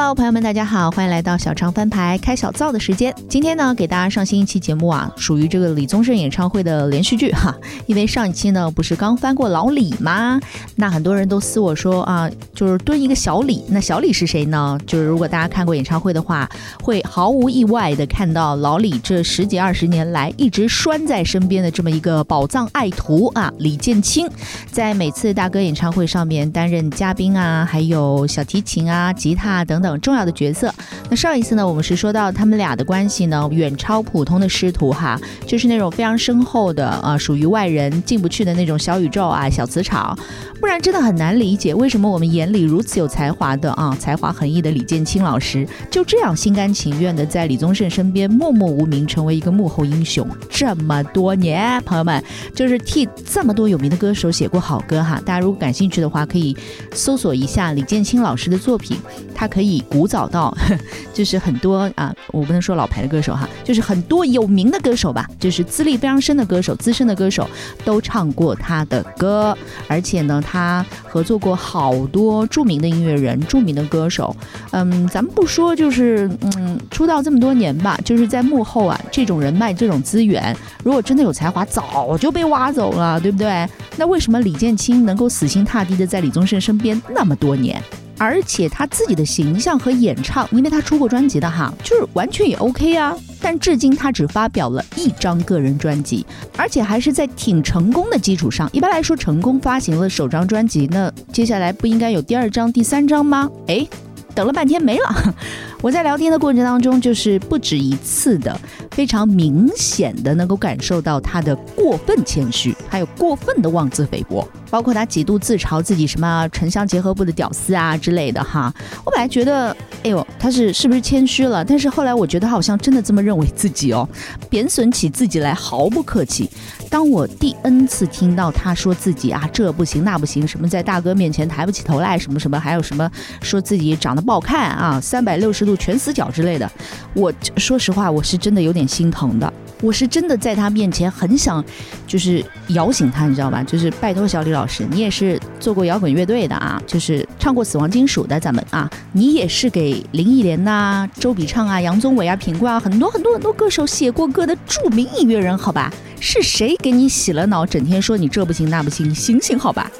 Hello，朋友们，大家好，欢迎来到小常翻牌开小灶的时间。今天呢，给大家上新一期节目啊，属于这个李宗盛演唱会的连续剧哈。因为上一期呢，不是刚翻过老李吗？那很多人都私我说啊，就是蹲一个小李。那小李是谁呢？就是如果大家看过演唱会的话，会毫无意外的看到老李这十几二十年来一直拴在身边的这么一个宝藏爱徒啊，李建清，在每次大哥演唱会上面担任嘉宾啊，还有小提琴啊、吉他等。等重要的角色。那上一次呢，我们是说到他们俩的关系呢，远超普通的师徒哈，就是那种非常深厚的啊，属于外人进不去的那种小宇宙啊，小磁场。不然真的很难理解，为什么我们眼里如此有才华的啊，才华横溢的李建清老师，就这样心甘情愿的在李宗盛身边默默无名，成为一个幕后英雄这么多年。朋友们，就是替这么多有名的歌手写过好歌哈。大家如果感兴趣的话，可以搜索一下李建清老师的作品，他可以。古早到，就是很多啊，我不能说老牌的歌手哈，就是很多有名的歌手吧，就是资历非常深的歌手、资深的歌手都唱过他的歌，而且呢，他合作过好多著名的音乐人、著名的歌手。嗯，咱们不说，就是嗯，出道这么多年吧，就是在幕后啊，这种人脉、这种资源，如果真的有才华，早就被挖走了，对不对？那为什么李建清能够死心塌地的在李宗盛身边那么多年？而且他自己的形象和演唱，因为他出过专辑的哈，就是完全也 OK 啊。但至今他只发表了一张个人专辑，而且还是在挺成功的基础上。一般来说，成功发行了首张专辑，那接下来不应该有第二张、第三张吗？哎，等了半天没了。我在聊天的过程当中，就是不止一次的，非常明显的能够感受到他的过分谦虚，还有过分的妄自菲薄。包括他几度自嘲自己什么城乡结合部的屌丝啊之类的哈，我本来觉得，哎呦，他是是不是谦虚了？但是后来我觉得好像真的这么认为自己哦，贬损起自己来毫不客气。当我第 N 次听到他说自己啊这不行那不行，什么在大哥面前抬不起头来，什么什么，还有什么说自己长得不好看啊，三百六十度全死角之类的，我说实话，我是真的有点心疼的。我是真的在他面前很想，就是摇醒他，你知道吧？就是拜托小李老师，你也是做过摇滚乐队的啊，就是唱过死亡金属的，咱们啊，你也是给林忆莲呐、周笔畅啊、杨宗纬啊、品冠啊，很多很多很多歌手写过歌的著名音乐人，好吧？是谁给你洗了脑，整天说你这不行那不行？醒醒好吧？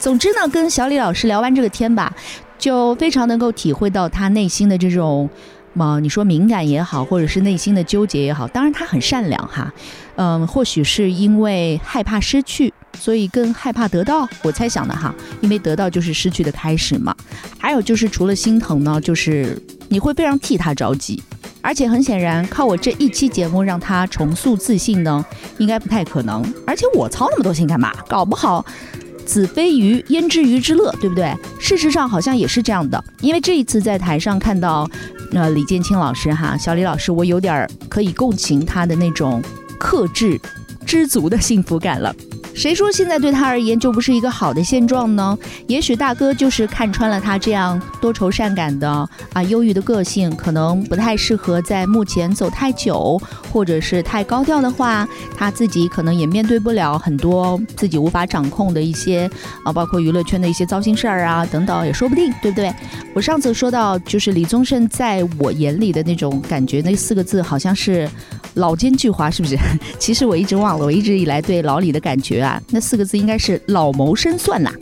总之呢，跟小李老师聊完这个天吧，就非常能够体会到他内心的这种。么你说敏感也好，或者是内心的纠结也好，当然他很善良哈，嗯，或许是因为害怕失去，所以更害怕得到，我猜想的哈，因为得到就是失去的开始嘛。还有就是除了心疼呢，就是你会非常替他着急，而且很显然，靠我这一期节目让他重塑自信呢，应该不太可能。而且我操那么多心干嘛？搞不好。子非鱼，焉知鱼之乐，对不对？事实上好像也是这样的，因为这一次在台上看到，呃，李建清老师哈，小李老师，我有点可以共情他的那种克制、知足的幸福感了。谁说现在对他而言就不是一个好的现状呢？也许大哥就是看穿了他这样多愁善感的啊忧郁的个性，可能不太适合在目前走太久，或者是太高调的话，他自己可能也面对不了很多自己无法掌控的一些啊，包括娱乐圈的一些糟心事儿啊等等，也说不定，对不对？我上次说到，就是李宗盛在我眼里的那种感觉，那四个字好像是。老奸巨猾是不是？其实我一直忘了，我一直以来对老李的感觉啊，那四个字应该是老谋深算呐。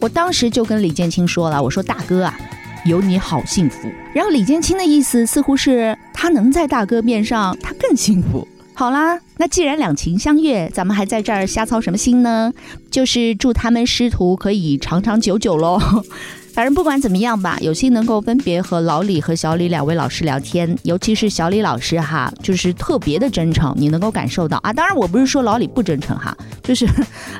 我当时就跟李建清说了，我说大哥啊，有你好幸福。然后李建清的意思似乎是他能在大哥面上，他更幸福。好啦，那既然两情相悦，咱们还在这儿瞎操什么心呢？就是祝他们师徒可以长长久久喽。反正不管怎么样吧，有幸能够分别和老李和小李两位老师聊天，尤其是小李老师哈，就是特别的真诚，你能够感受到啊。当然我不是说老李不真诚哈，就是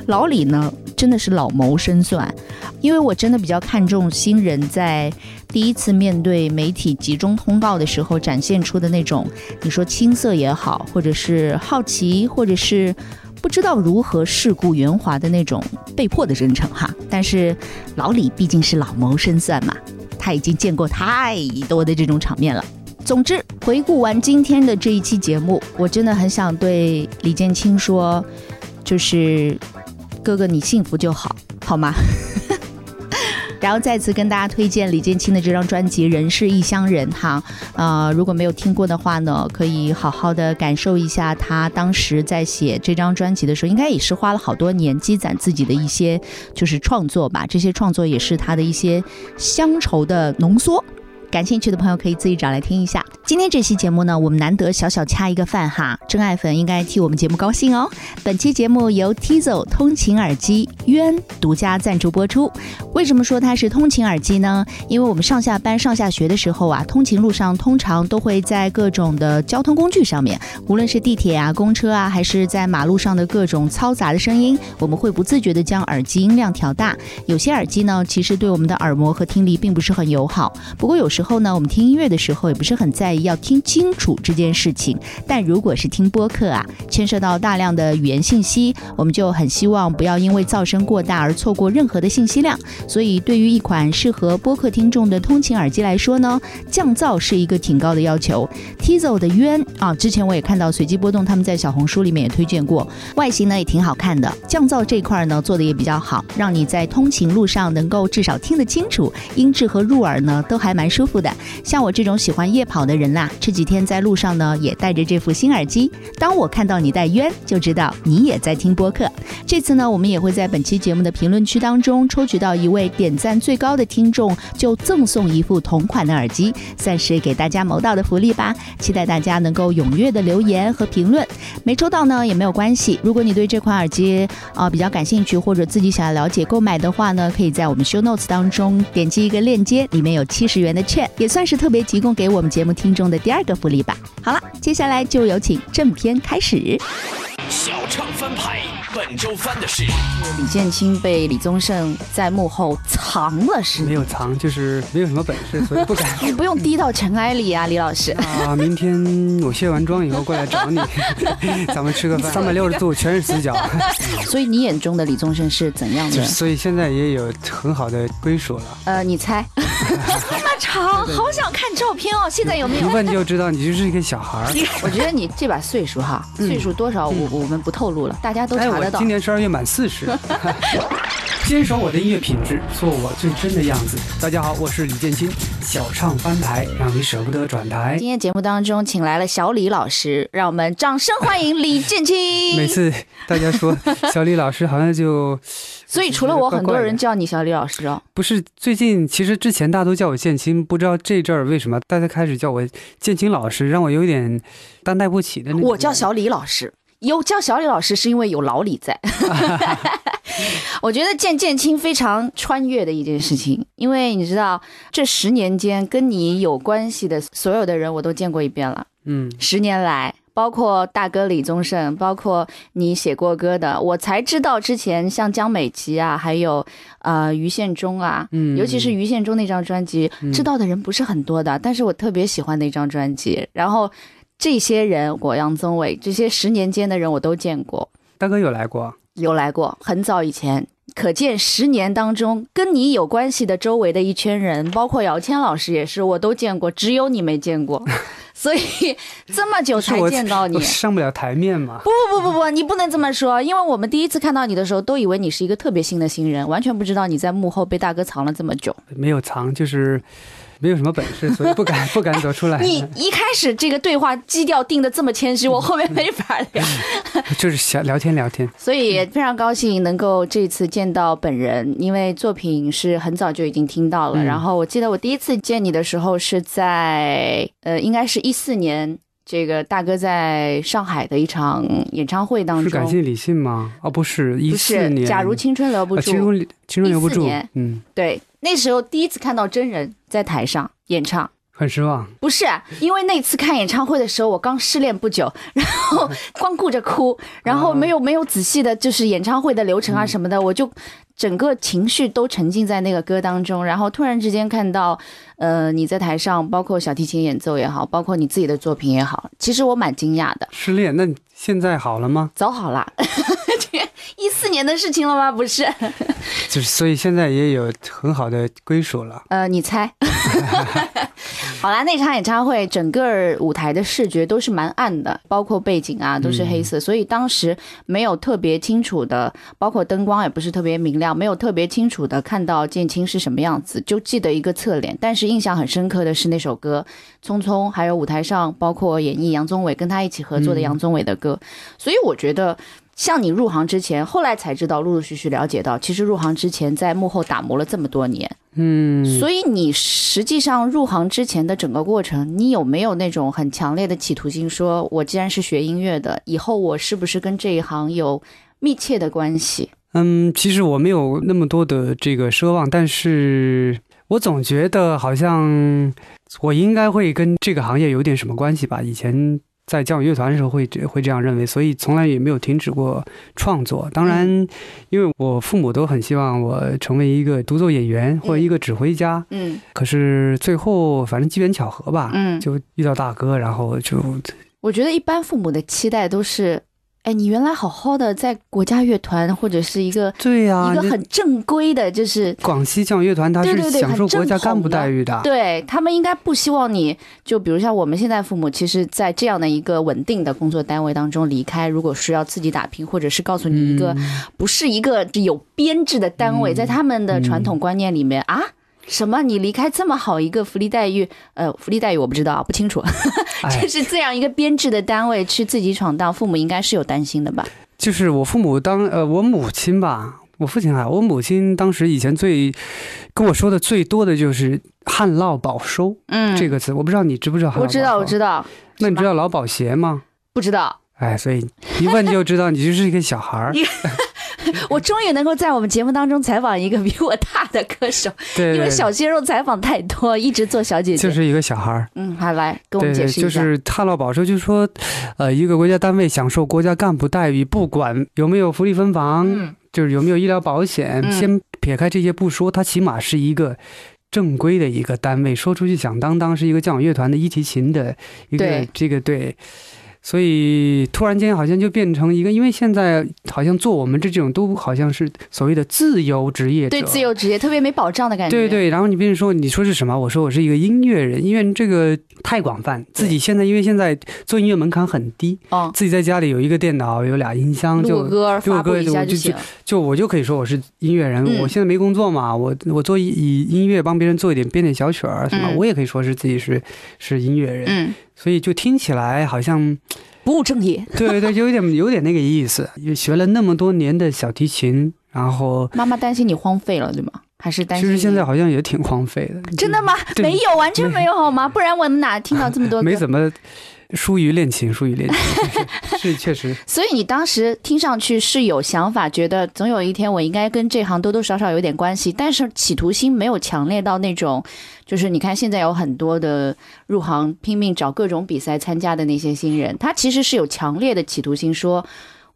老李呢真的是老谋深算，因为我真的比较看重新人在第一次面对媒体集中通告的时候展现出的那种，你说青涩也好，或者是好奇，或者是。不知道如何世故圆滑的那种被迫的真诚哈，但是老李毕竟是老谋深算嘛，他已经见过太多的这种场面了。总之，回顾完今天的这一期节目，我真的很想对李建清说，就是哥哥你幸福就好，好吗？然后再次跟大家推荐李建清的这张专辑《人是异乡人》哈，呃，如果没有听过的话呢，可以好好的感受一下他当时在写这张专辑的时候，应该也是花了好多年积攒自己的一些就是创作吧，这些创作也是他的一些乡愁的浓缩。感兴趣的朋友可以自己找来听一下。今天这期节目呢，我们难得小小掐一个饭哈，真爱粉应该替我们节目高兴哦。本期节目由 Tizo 通勤耳机渊独家赞助播出。为什么说它是通勤耳机呢？因为我们上下班、上下学的时候啊，通勤路上通常都会在各种的交通工具上面，无论是地铁啊、公车啊，还是在马路上的各种嘈杂的声音，我们会不自觉的将耳机音量调大。有些耳机呢，其实对我们的耳膜和听力并不是很友好。不过有时时候呢，我们听音乐的时候也不是很在意要听清楚这件事情。但如果是听播客啊，牵涉到大量的语言信息，我们就很希望不要因为噪声过大而错过任何的信息量。所以，对于一款适合播客听众的通勤耳机来说呢，降噪是一个挺高的要求。Tizo 的渊啊，之前我也看到随机波动他们在小红书里面也推荐过，外形呢也挺好看的。降噪这一块呢做的也比较好，让你在通勤路上能够至少听得清楚，音质和入耳呢都还蛮舒的。像我这种喜欢夜跑的人啦，这几天在路上呢也带着这副新耳机。当我看到你戴渊，就知道你也在听播客。这次呢，我们也会在本期节目的评论区当中抽取到一位点赞最高的听众，就赠送一副同款的耳机，算是给大家谋到的福利吧。期待大家能够踊跃的留言和评论。没抽到呢也没有关系，如果你对这款耳机啊、比较感兴趣，或者自己想要了解购买的话呢，可以在我们 show notes 当中点击一个链接，里面有七十元的券，也算是特别提供给我们节目听众的第二个福利吧。好了，接下来就有请正片开始。小唱翻牌，本周翻的是李建清被李宗盛在幕后藏了是没有藏，就是没有什么本事，所以不敢。你不用低到尘埃里啊，李老师。啊，明天我卸完妆以后过来找你，咱们吃个饭。三百六十度全是死角，所以你眼中的李宗盛是怎样的？所以现在也有很好的归属了。呃，你猜？那么长，好想看照片哦。现在有没有一有？问就知道你就是一个小孩儿。我觉得你这把岁数哈，岁数多少我我们不透露了，大家都哎，查得到今。年十二月满四十。坚守我的音乐品质，做我最真的样子。大家好，我是李建清，小唱翻牌，让你舍不得转台今。天节目当中请来了小李老师，让我们掌声欢迎李建清。每次大家说小李老师，好像就所以除了我，很多人叫你小李老师哦。不是最近，其实之前大家都叫我建清，不知道这阵儿为什么大家开始叫我建清老师，让我有点担待不起的那种。我叫小李老师，有叫小李老师是因为有老李在。我觉得见建清非常穿越的一件事情，因为你知道，这十年间跟你有关系的所有的人，我都见过一遍了。嗯，十年来，包括大哥李宗盛，包括你写过歌的，我才知道之前像江美琪啊，还有呃于宪忠啊，嗯尤其是于宪忠那张专辑，知道的人不是很多的，但是我特别喜欢那张专辑。然后这些人，果杨宗纬这些十年间的人，我都见过，大哥有来过，有来过，很早以前。可见十年当中跟你有关系的周围的一圈人，包括姚谦老师也是，我都见过，只有你没见过，所以这么久才见到你我。上不了台面嘛。不不不不不，你不能这么说，因为我们第一次看到你的时候，都以为你是一个特别新的新人，完全不知道你在幕后被大哥藏了这么久。没有藏，就是没有什么本事，所以不敢不敢走出来。你一开始这个对话基调定的这么谦虚，我后面没法聊。就是想聊天聊天。所以非常高兴能够这次见到本人，因为作品是很早就已经听到了。嗯然后我记得我第一次见你的时候是在呃，应该是一四年。这个大哥在上海的一场演唱会当中，是感谢李信吗？哦，不是，一，四年。假如青春留不啊住，青春青春留不14住年，嗯，对，那时候第一次看到真人在台上演唱。很失望。不是，因为那次看演唱会的时候，我刚失恋不久，然后 光顾着哭，然后没有没有仔细的，就是演唱会的流程啊什么的，我就整个情绪都沉浸在那个歌当中，然后突然之间看到，呃，你在台上，包括小提琴演奏也好，包括你自己的作品也好，其实我蛮惊讶的。失恋，那你现在好了吗？早好啦，一四年的事情了吗？不是，就是所以现在也有很好的归属了。呃，你猜。好啦，那场演唱会整个舞台的视觉都是蛮暗的，包括背景啊都是黑色，所以当时没有特别清楚的，包括灯光也不是特别明亮，没有特别清楚的看到建青是什么样子，就记得一个侧脸。但是印象很深刻的是那首歌《匆匆》，还有舞台上包括演绎杨宗纬跟他一起合作的杨宗纬的歌，所以我觉得。像你入行之前，后来才知道，陆陆续续了解到，其实入行之前在幕后打磨了这么多年。嗯，所以你实际上入行之前的整个过程，你有没有那种很强烈的企图心？说我既然是学音乐的，以后我是不是跟这一行有密切的关系？嗯，其实我没有那么多的这个奢望，但是我总觉得好像我应该会跟这个行业有点什么关系吧。以前。在交响乐团的时候会会这样认为，所以从来也没有停止过创作。当然，因为我父母都很希望我成为一个独奏演员或者一个指挥家。嗯，可是最后反正机缘巧合吧，嗯，就遇到大哥，然后就。我觉得一般父母的期待都是。哎，你原来好好的在国家乐团或者是一个对呀，一个很正规的，就是广西交响乐团，他是享受国家干部待遇的。对他们应该不希望你就比如像我们现在父母，其实，在这样的一个稳定的工作单位当中离开，如果是要自己打拼，或者是告诉你一个不是一个有编制的单位，在他们的传统观念里面啊。什么？你离开这么好一个福利待遇？呃，福利待遇我不知道，不清楚。就是这样一个编制的单位去自己闯荡，父母应该是有担心的吧？就是我父母当呃，我母亲吧，我父亲还，我母亲当时以前最跟我说的最多的就是“旱涝保收”嗯这个词，我不知道你知不知道？我知道，我知道。那你知道劳保鞋吗？不知道。哎，所以一问就知道你就是一个小孩儿。我终于能够在我们节目当中采访一个比我大的歌手，对，因为小鲜肉采访太多，一直做小姐姐，就是一个小孩儿。嗯，好，来跟我们解释一下。就是旱涝保收，就是说，呃，一个国家单位享受国家干部待遇，不管有没有福利分房，就是有没有医疗保险，先撇开这些不说，它起码是一个正规的一个单位，说出去响当当是一个交响乐团的一提琴的一个这个对。所以突然间好像就变成一个，因为现在好像做我们这种都好像是所谓的自由职业者，对自由职业特别没保障的感觉。对对，然后你比如说你说是什么？我说我是一个音乐人，因为这个太广泛。自己现在因为现在做音乐门槛很低，哦，自己在家里有一个电脑，有俩音箱，就录歌发布一下就行。就我就可以说我是音乐人。我现在没工作嘛，我我做以音乐帮别人做一点编点小曲儿什么，我也可以说是自己是是音乐人。嗯。所以就听起来好像不务正业，对对，有点 有点那个意思。学了那么多年的小提琴，然后妈妈担心你荒废了，对吗？还是担心？其实现在好像也挺荒废的。真的吗？没有，完全没有好吗？不然我们哪听到这么多？没怎么。疏于恋情，疏于恋情，是确实。所以你当时听上去是有想法，觉得总有一天我应该跟这行多多少少有点关系，但是企图心没有强烈到那种，就是你看现在有很多的入行拼命找各种比赛参加的那些新人，他其实是有强烈的企图心，说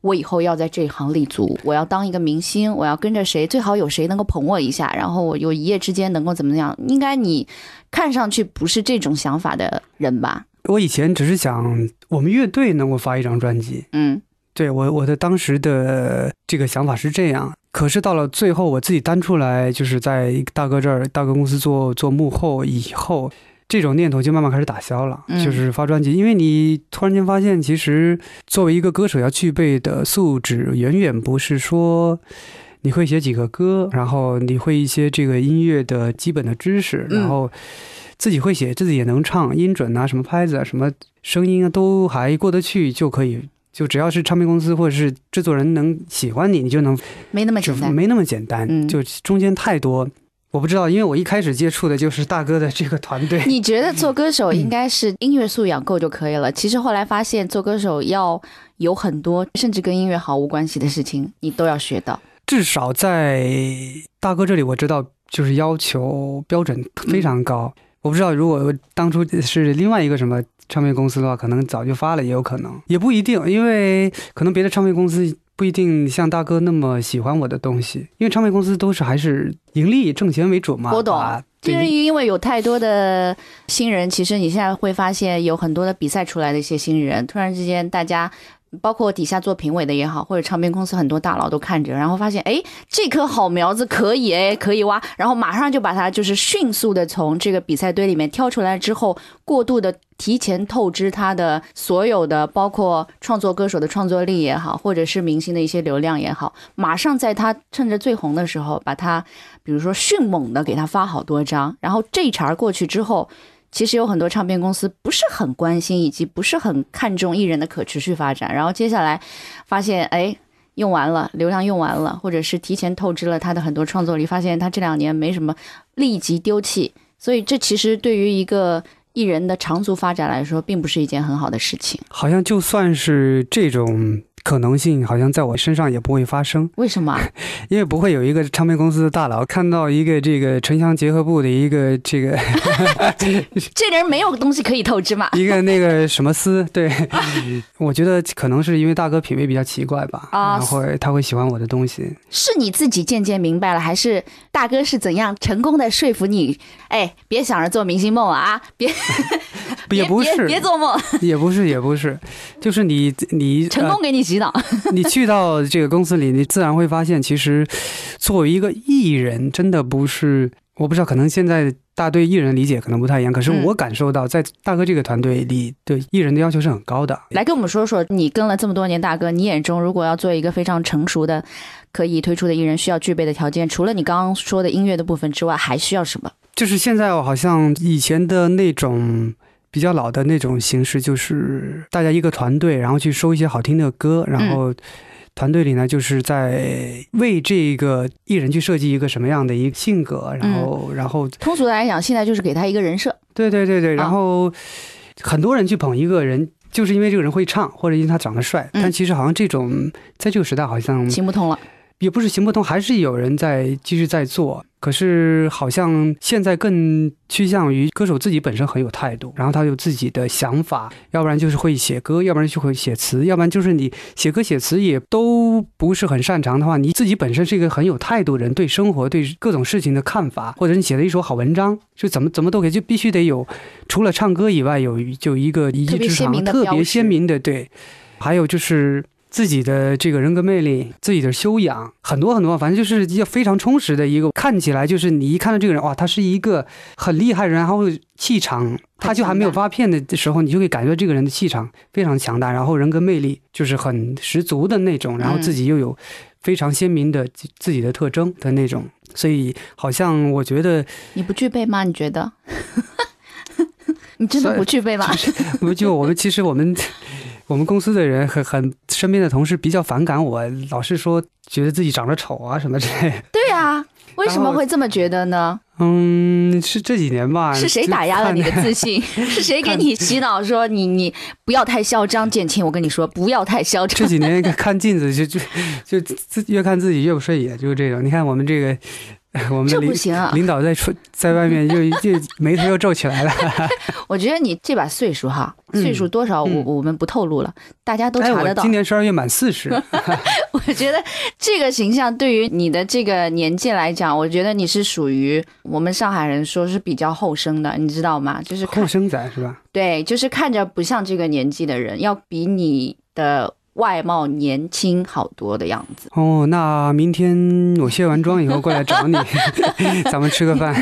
我以后要在这一行立足，我要当一个明星，我要跟着谁，最好有谁能够捧我一下，然后我有一夜之间能够怎么样？应该你看上去不是这种想法的人吧？我以前只是想我们乐队能够发一张专辑，嗯，对我我的当时的这个想法是这样。可是到了最后，我自己单出来，就是在大哥这儿，大哥公司做做幕后以后，这种念头就慢慢开始打消了。就是发专辑，因为你突然间发现，其实作为一个歌手要具备的素质，远远不是说你会写几个歌，然后你会一些这个音乐的基本的知识，然后。自己会写，自己也能唱，音准啊，什么拍子啊，什么声音啊，都还过得去，就可以。就只要是唱片公司或者是制作人能喜欢你，你就能没那么简单，没那么简单。就中间太多，我不知道，因为我一开始接触的就是大哥的这个团队。你觉得做歌手应该是音乐素养够就可以了？其实后来发现，做歌手要有很多甚至跟音乐毫无关系的事情，你都要学到。至少在大哥这里，我知道就是要求标准非常高。我不知道，如果当初是另外一个什么唱片公司的话，可能早就发了，也有可能，也不一定，因为可能别的唱片公司不一定像大哥那么喜欢我的东西，因为唱片公司都是还是盈利挣钱为主嘛。我懂，就是因为有太多的新人，其实你现在会发现有很多的比赛出来的一些新人，突然之间大家。包括底下做评委的也好，或者唱片公司很多大佬都看着，然后发现，哎，这颗好苗子可以，哎，可以挖，然后马上就把它就是迅速的从这个比赛堆里面挑出来之后，过度的提前透支他的所有的，包括创作歌手的创作力也好，或者是明星的一些流量也好，马上在他趁着最红的时候，把他比如说迅猛的给他发好多张，然后这一茬过去之后。其实有很多唱片公司不是很关心，以及不是很看重艺人的可持续发展。然后接下来发现，哎，用完了流量用完了，或者是提前透支了他的很多创作力，发现他这两年没什么，立即丢弃。所以这其实对于一个艺人的长足发展来说，并不是一件很好的事情。好像就算是这种。可能性好像在我身上也不会发生，为什么？因为不会有一个唱片公司的大佬看到一个这个城乡结合部的一个这个 这人没有东西可以透支嘛？一个那个什么司？对，我觉得可能是因为大哥品味比较奇怪吧，然后他会喜欢我的东西。是你自己渐渐明白了，还是大哥是怎样成功的说服你？哎，别想着做明星梦了啊！别，也不是，别做梦，也不是，也不是，就是你你成功给你洗脑。你去到这个公司里，你自然会发现，其实作为一个艺人，真的不是我不知道，可能现在大对艺人理解可能不太一样。可是我感受到，在大哥这个团队里，对艺人的要求是很高的。来跟我们说说，你跟了这么多年大哥，你眼中如果要做一个非常成熟的可以推出的艺人，需要具备的条件，除了你刚刚说的音乐的部分之外，还需要什么？就是现在我好像以前的那种。比较老的那种形式，就是大家一个团队，然后去收一些好听的歌，然后团队里呢，就是在为这个艺人去设计一个什么样的一个性格，然后，然后通俗的来讲，现在就是给他一个人设。对对对对，然后很多人去捧一个人，就是因为这个人会唱，或者因为他长得帅，但其实好像这种在这个时代好像行不通了。也不是行不通，还是有人在继续在做。可是好像现在更趋向于歌手自己本身很有态度，然后他有自己的想法，要不然就是会写歌，要不然就会写词，要不然就是你写歌写词也都不是很擅长的话，你自己本身是一个很有态度的人，对生活对各种事情的看法，或者你写了一首好文章，就怎么怎么都可以，就必须得有除了唱歌以外，有就一个一技之长，特别鲜明的对，还有就是。自己的这个人格魅力，自己的修养，很多很多，反正就是一个非常充实的一个。看起来就是你一看到这个人，哇，他是一个很厉害人，然后气场，他就还没有发片的时候，你就会感觉这个人的气场非常强大，然后人格魅力就是很十足的那种，然后自己又有非常鲜明的自己的特征的那种，所以好像我觉得你不具备吗？你觉得？你真的不具备吗？不就我们其实我们。我们公司的人很很身边的同事比较反感我，老是说觉得自己长得丑啊什么之类。对啊，为什么会这么觉得呢？嗯，是这几年吧。是谁打压了你的自信？是谁给你洗脑说你你不要太嚣张？建青，我跟你说不要太嚣张。这几年看镜子就就就自越看自己越不顺眼，就是这种。你看我们这个。我们的领领导在出在外面又又眉头又皱起来了。我觉得你这把岁数哈，岁数多少我我们不透露了，大家都查得到。今年十二月满四十。我觉得这个形象对于你的这个年纪来讲，我觉得你是属于我们上海人说是比较后生的，你知道吗？就是后生仔是吧？对，就是看着不像这个年纪的人，要比你的。外貌年轻好多的样子哦，那明天我卸完妆以后过来找你，咱们吃个饭。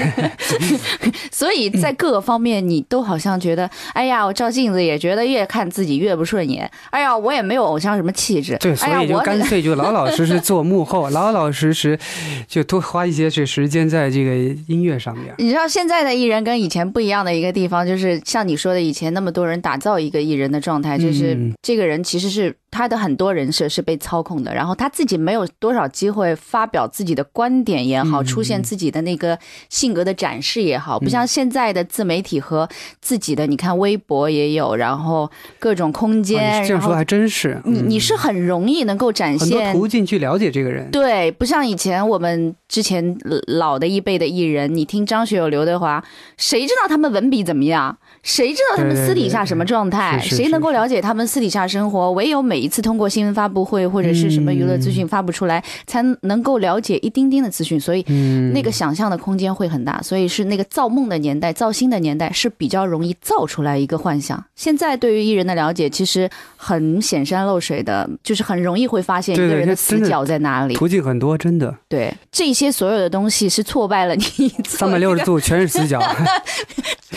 所以在各个方面，你都好像觉得，哎呀，我照镜子也觉得越看自己越不顺眼。哎呀，我也没有偶像什么气质。对，所以就干脆就老老实实做幕后，老老实实就多花一些这时间在这个音乐上面。你知道现在的艺人跟以前不一样的一个地方，就是像你说的，以前那么多人打造一个艺人的状态，就是这个人其实是。他的很多人设是被操控的，然后他自己没有多少机会发表自己的观点也好，出现自己的那个性格的展示也好，不像现在的自媒体和自己的，你看微博也有，然后各种空间。这样说还真是，你你是很容易能够展现很多途径去了解这个人。对，不像以前我们之前老的一辈的艺人，你听张学友、刘德华，谁知道他们文笔怎么样？谁知道他们私底下什么状态？谁能够了解他们私底下生活？唯有每一次通过新闻发布会或者是什么娱乐资讯发布出来，才能够了解一丁丁的资讯，所以嗯，那个想象的空间会很大，所以是那个造梦的年代、造星的年代是比较容易造出来一个幻想。现在对于艺人的了解其实很显山露水的，就是很容易会发现一个人的死角在哪里。途径很多，真的，对，这些所有的东西是挫败了你三百六十度全是死角。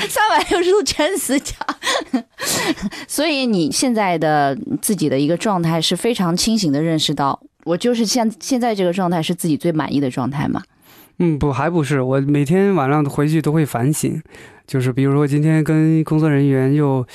三百六十度全是 死角。所以你现在的自己的一个状态是非常清醒的认识到，我就是现现在这个状态是自己最满意的状态嘛？嗯，不，还不是。我每天晚上回去都会反省，就是比如说今天跟工作人员又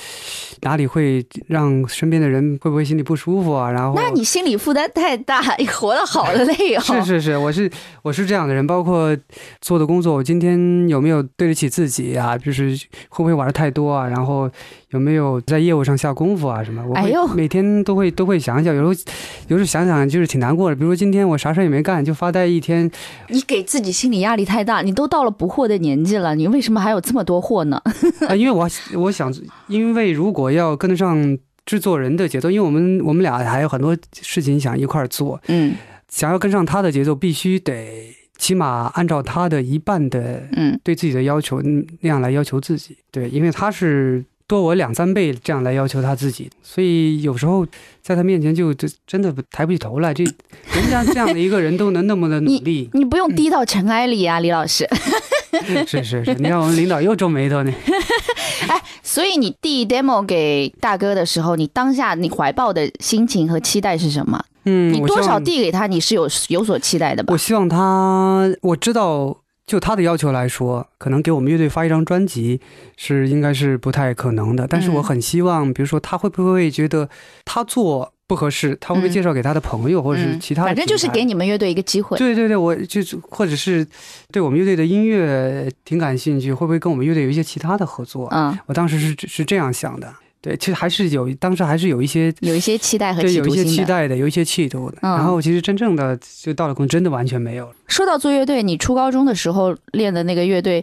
哪里会让身边的人会不会心里不舒服啊？然后那你心理负担太大，你活得好累哦。是是是，我是我是这样的人，包括做的工作，我今天有没有对得起自己啊？就是会不会玩的太多啊？然后有没有在业务上下功夫啊？什么？我会哎呦每天都会都会想想，有时候有时候想想就是挺难过的。比如说今天我啥事儿也没干，就发呆一天，你给自己心理压力太大，你都到了不惑的年纪了，你为什么还有这么多货呢？啊，因为我我想，因为如果要跟得上制作人的节奏，因为我们我们俩还有很多事情想一块儿做，嗯想要跟上他的节奏，必须得起码按照他的一半的嗯，对自己的要求嗯那样来要求自己。对，因为他是多我两三倍这样来要求他自己，所以有时候在他面前就就真的抬不起头来。这 人家这样的一个人都能那么的努力，你不用低到尘埃里啊，李老师。是是是，你看我们领导又皱眉头呢。哎所以你递 demo 给大哥的时候，你当下你怀抱的心情和期待是什么？嗯，你多少递给他，你是有有所期待的吧我？希望他，我知道，就他的要求来说，可能给我们乐队发一张专辑是应该是不太可能的。但是我嗯很希望，比如说他会不会觉得他做不合适，他会不会嗯介绍给他的朋友或者是嗯其他的、反正就是给。你们乐队一个机会。对对对，我就是或者是对我们乐队的音乐挺感兴趣，会不会跟我们乐队有一些其他的合作？嗯，我当时是是这样想的。对，其实还是有，当时还是有一些有一些期待和对有一些。期待的，有一些企图的。嗯然后其实真正的就到了公真的完全没有了。说到做乐队，你初高中的时候练的那个乐队，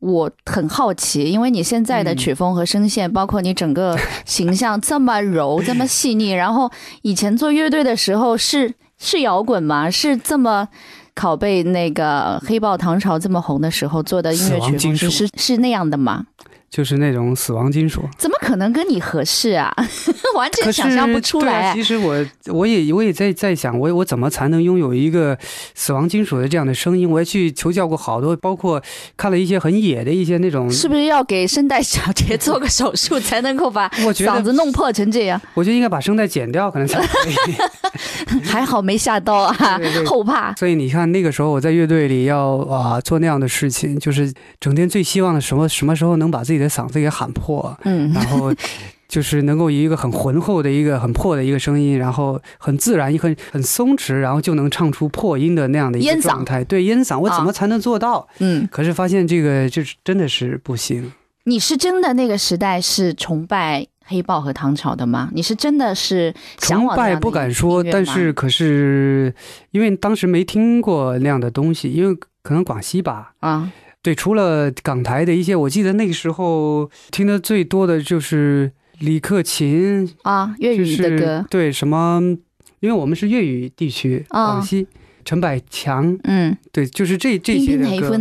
我很好奇，因为你现在的嗯曲风和声线，包括你整个 形象这么柔、这么细腻，然后以前做乐队的时候是是摇滚吗？是这么。拷贝那个黑豹唐朝这么红的时候做的音乐曲风是是那样的吗？就是那种死亡金属。怎么可能跟你合适啊？完全想象不出来。其实我我也我也在在想，我我怎么才能拥有一个死亡金属的这样的声音？我也去求教过好多，包括看了一些很野的一些那种。是不是要给声带小结做个手术才能够把 我觉得，嗓子弄破成这样？我觉得应该把声带剪掉，可能才可以。还好没下刀啊对对，对后怕。所以你看，那个时候我在乐队里要啊做那样的事情，就是整天最希望的什么什么时候能把自己的嗓子给喊破，嗯，然后就是能够以一个很浑厚的一个很破的一个声音，然后很自然、很很松弛，然后就能唱出破音的那样的一个状态。对烟嗓，我怎么啊才能做到？嗯，可是发现这个就是真的是不行。你是真的那个时代是崇拜黑豹和唐朝的吗？你是真的是向崇拜不敢说，但是可是因为当时没听过那样的东西，因为可能广西吧。啊，对，除了港台的一些，我记得那个时候听的最多的就是李克勤，啊，粤语就是的歌，对什么，因为我们是粤语地区，啊广西陈百强，嗯，对，就是这这些的歌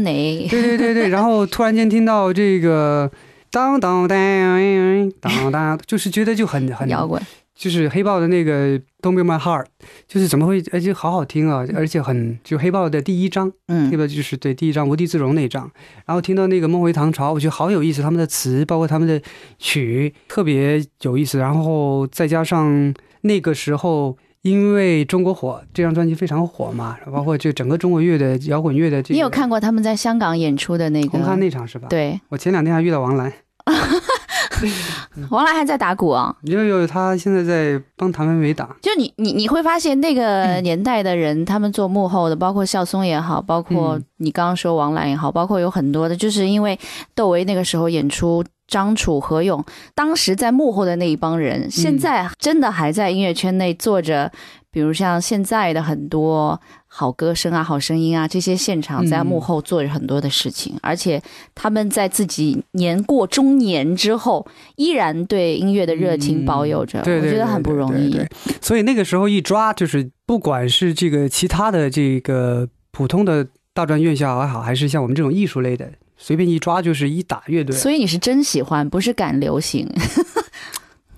对对对对，然后突然间听到这个 当当当当当，就是觉得就很很摇滚，就是黑豹的那个《Don't Break My Heart》，就是怎么会，而且好好听啊，而且很就黑豹的第一章，嗯黑豹就是对第一章无地自容那一章，然后听到那个《梦回唐朝》，我觉得好有意思，他们的词包括他们的曲特别有意思，然后再加上那个时候。因为中国火这张专辑非常火嘛，包括就整个中国乐的摇滚乐的这个，你有看过他们在香港演出的那红磡个？那场是吧？，对，我前两天还遇到王兰，王兰还在打鼓啊。有有，他现在在帮谭维维打，就你你你会发现那个嗯年代的人，他们做幕后的，包括孝松也好，包括嗯你刚刚说王兰也好，包括有很多的，就是因为窦唯那个时候演出。张楚、何勇，当时在幕后的那一帮人，现在真的还在音乐圈内做着比如像现在的很多好歌声啊、好声音啊，这些现场在幕后做着很多的事情，而且他们在自己年过中年之后，依然对音乐的热情保有着，对对我觉得很不容易。所以那个时候一抓，就是不管是这个其他的这个普通的大专院校也好，还是像我们这种艺术类的，随便一抓就是一打乐队。所以你是真喜欢，不是赶流行。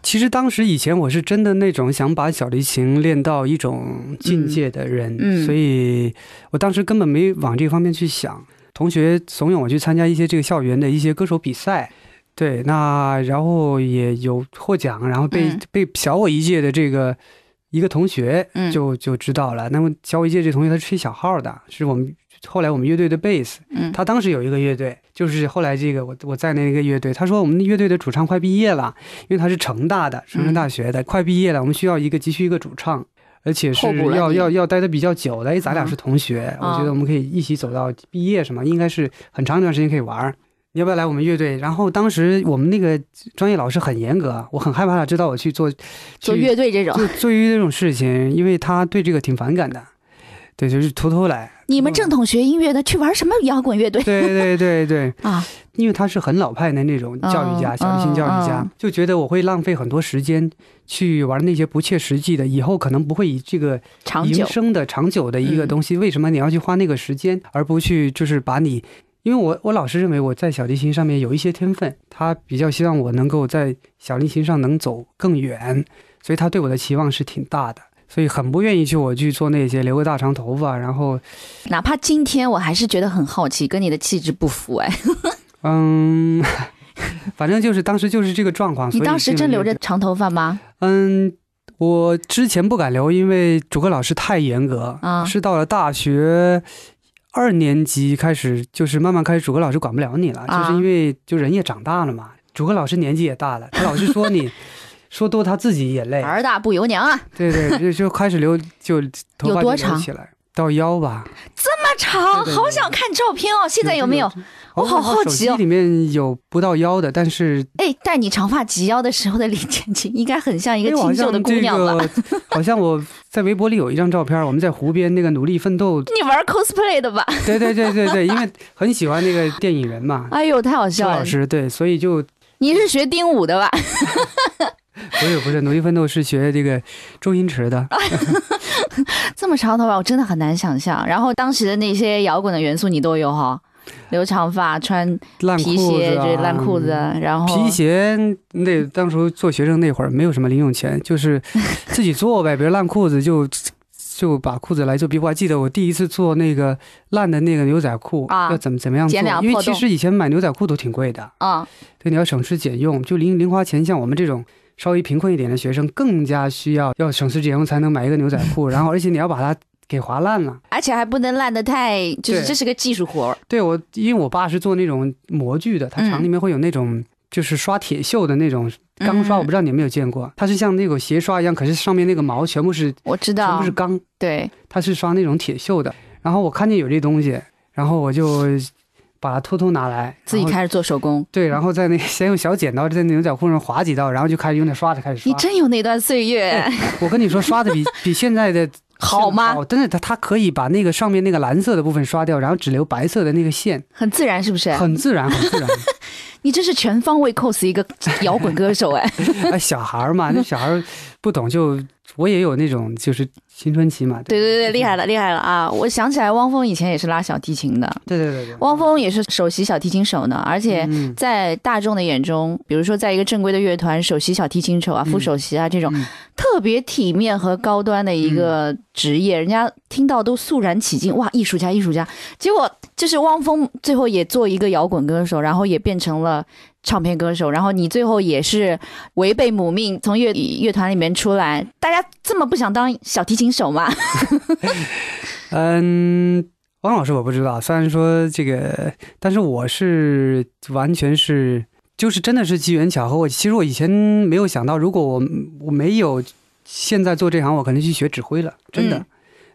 其实当时以前我是真的那种想把小提琴练到一种境界的人，嗯嗯所以我当时根本没往这方面去想。同学怂恿我去参加一些这个校园的一些歌手比赛，对，那然后也有获奖，然后被、嗯被小我一届的这个一个同学嗯就就知道了。那么小我一届这同学他是吹小号的，是我们后来我们乐队的贝斯，嗯，他当时有一个乐队，就是后来这个我我在那个乐队，他说我们乐队的主唱快毕业了，因为他是成大的，成城大学的，快毕业了，我们需要一个急需一个主唱，而且是要要要待的比较久的，因为咱俩嗯是同学，嗯我觉得我们可以一起走到毕业什么，应该是很长一段时间可以玩儿。你要不要来我们乐队？然后当时我们那个专业老师很严格，我很害怕他知道我去做做乐队这种，做做乐队这种事情，因为他对这个挺反感的。对，就是偷偷来。你们正统学音乐的去玩什么摇滚乐队对对对对，啊？因为他是很老派的那种教育家，嗯小提琴教育家，嗯就觉得我会浪费很多时间去玩那些不切实际的，以后可能不会以这个长生的长久的一个嗯东西，为什么你要去花那个时间，而不去就是把你？因为我我老是认为我在小提琴上面有一些天分，他比较希望我能够在小提琴上能走更远，所以他对我的期望是挺大的。所以很不愿意去我去做那些留个大长头发，然后哪怕今天我还是觉得很好奇，跟你的气质不符哎。嗯，反正就是当时就是这个状况。你当时真留着长头发吗？嗯，我之前不敢留，因为主课老师太严格。啊是到了大学二年级开始，就是慢慢开始，主课老师管不了你了，啊就是因为就人也长大了嘛，主课老师年纪也大了，他老是说你。说多他自己也累，儿大不由娘啊，对对，就就开始留，就头发就留有多长起来到腰吧。这么长，对对对好想看照片哦。现在有没有？？我好好奇哦手机里面有不到腰的，但是哎，戴你长发及腰的时候的李建琴，应该很像一个清秀的姑娘吧？个，好像我在微博里有一张照片，我们在湖边那个努力奋斗。你玩 cosplay 的吧？对对对对对，因为很喜欢那个电影人嘛，哎呦，太好笑了！老师对，所以就你是学丁武的吧？不是不是努力奋斗是学这个周星驰的，这么长头发，我真的很难想象。然后当时的那些摇滚的元素你都有哈，留长发，穿烂皮裤子、啊、鞋就是烂裤子，然后皮鞋那当时做学生那会儿没有什么零用钱，就是 自己做呗，比如烂裤子就就把裤子来做。比如我还记得我第一次做那个烂的那个牛仔裤、啊要怎么怎么样做因为其实以前买牛仔裤都挺贵的，啊，对，你要省吃俭用，就零零花钱，像我们这种。稍微贫困一点的学生更加需要要省吃俭用才能买一个牛仔裤，然后而且你要把它给划烂了。而且还不能烂的太，就是这是个技术活儿。对我，因为我爸是做那种模具的，他嗯。厂里面会有那种就是刷铁锈的那种钢刷，嗯我不知道你有没有见过，它是像那个鞋刷一样，可是上面那个毛全部是我知道。全部是，钢，对，它是刷那种铁锈的。然后我看见有这东西，然后我就把它偷偷拿来，自己开始做手工。对，然后在那先用小剪刀在那牛角裤上划几道，然后就开始用那刷子开始刷。你真有那段岁月，我跟你说，刷的比 比现在的好吗？好，真的，它它可以把那个上面那个蓝色的部分刷掉，然后只留白色的那个线，很自然，是不是？很自然，很自然。你这是全方位 cos 一个摇滚歌手哎。哎，小孩嘛，那小孩不懂就，我也有那种就是青春期嘛。对对对，厉害了厉害了啊！我想起来，汪峰以前也是拉小提琴的，对对对对。汪峰也是首席小提琴手呢，而且。嗯在大众的眼中，比如说在一个正规的乐团，首席小提琴手啊、副首席啊这种嗯特别体面和高端的一个职业，人家听到都肃然起敬，哇，艺术家，艺术家。结果就是汪峰最后也做一个摇滚歌手，然后也变成了唱片歌手，然后你最后也是违背母命从乐乐团里面出来，大家这么不想当小提琴手吗？嗯，汪老师我不知道，虽然说这个，但是我是完全是就是真的是机缘巧合。我其实我以前没有想到，如果我我没有现在做这行，我可能去学指挥了，真的。嗯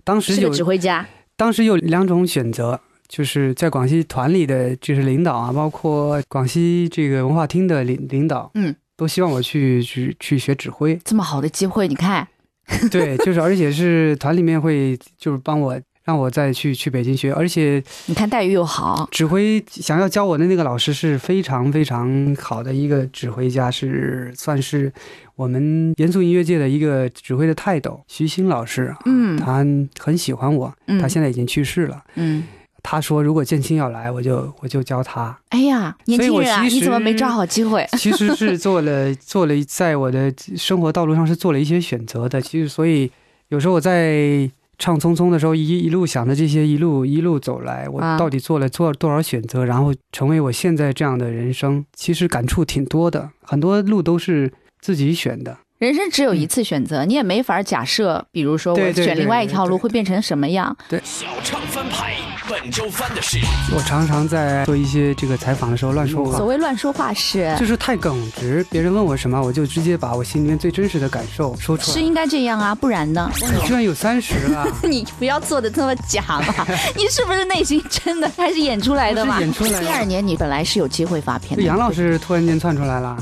当时有指挥家，当时有两种选择，就是在广西团里的就是领导啊，包括广西这个文化厅的领领导，嗯，都希望我去去去学指挥。这么好的机会，你看，对，就是而且是团里面会就是帮我让我再去去北京学，而且你看待遇又好，指挥想要教我的那个老师是非常非常好的一个指挥家，是算是我们严肃音乐界的一个指挥的泰斗，徐新老师啊，嗯。他很喜欢我，嗯。他现在已经去世了。嗯，他说如果建青要来，我就我就教他。哎呀，年轻人你怎么没抓好机会？其实是做了做了，在我的生活道路上是做了一些选择的。其实，所以有时候我在唱《匆匆》的时候，一一路想着这些，一路一路走来，我啊到底做了做多少选择，然后成为我现在这样的人生，其实感触挺多的。很多路都是自己选的。人生只有一次选择，你也没法假设，比如说我选另外一条路会变成什么样。对小唱翻牌，本周翻的是我常常在做一些这个采访的时候乱说话所。谓乱说话是就是太耿直，别人问我什么，我就直接把我心里面最真实的感受说出来。是应该这样啊，不然呢？你居然有三十了，你不要做的这么假嘛！你是不是内心真的还是演出来的嘛？演出来的第二年你本来是有机会发片的。杨老师突然间窜出来了。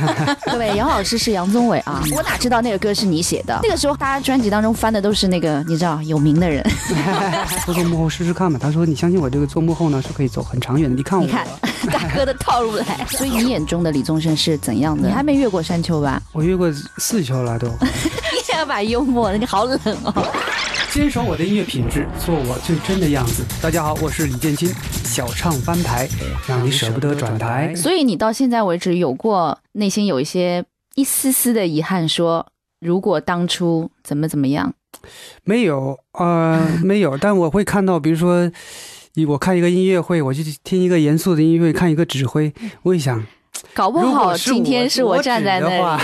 各位，杨老师是杨宗纬啊，我哪知道那个歌是你写的？那个时候大家专辑当中翻的都是那个你知道有名的人，说做幕后试试看吧。他说：“你相信我，这个做幕后呢是可以走很长远的。你看我，你看 大哥的套路来。所以你眼中的李宗盛是怎样的？你还没越过山丘吧？我越过四丘了都。你要把幽默，你好冷哦。坚守我的音乐品质，做我最真的样子。大家好，我是李建清，小唱翻牌，让你舍不得转台。所以你到现在为止有过内心有一些一丝丝的遗憾，说如果当初怎么怎么样？没有，呃，没有。但我会看到，比如说，我看一个音乐会，我去听一个严肃的音乐会，看一个指挥，我会想，搞不好今天是我站在那里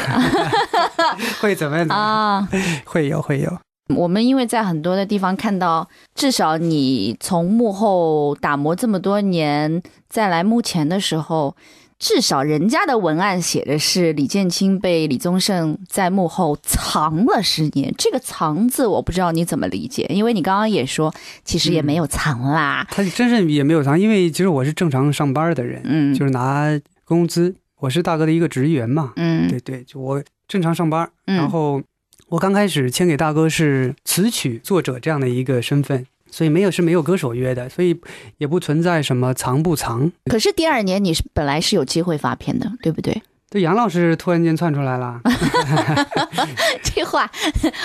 会怎么样？啊。会有，会有。我们因为在很多的地方看到，至少你从幕后打磨这么多年，再来幕前的时候，至少人家的文案写的是李建清被李宗盛在幕后藏了十年。这个“藏”字，我不知道你怎么理解，因为你刚刚也说，其实也没有藏啦。他真是也没有藏，因为其实我是正常上班的人，嗯，就是拿工资，我是大哥的一个职员嘛。嗯对对，就我正常上班，嗯然后我刚开始签给大哥是词曲作者这样的一个身份，所以没有是没有歌手约的，所以也不存在什么藏不藏。可是第二年你是本来是有机会发片的，对不对？对，杨老师突然间窜出来了，这话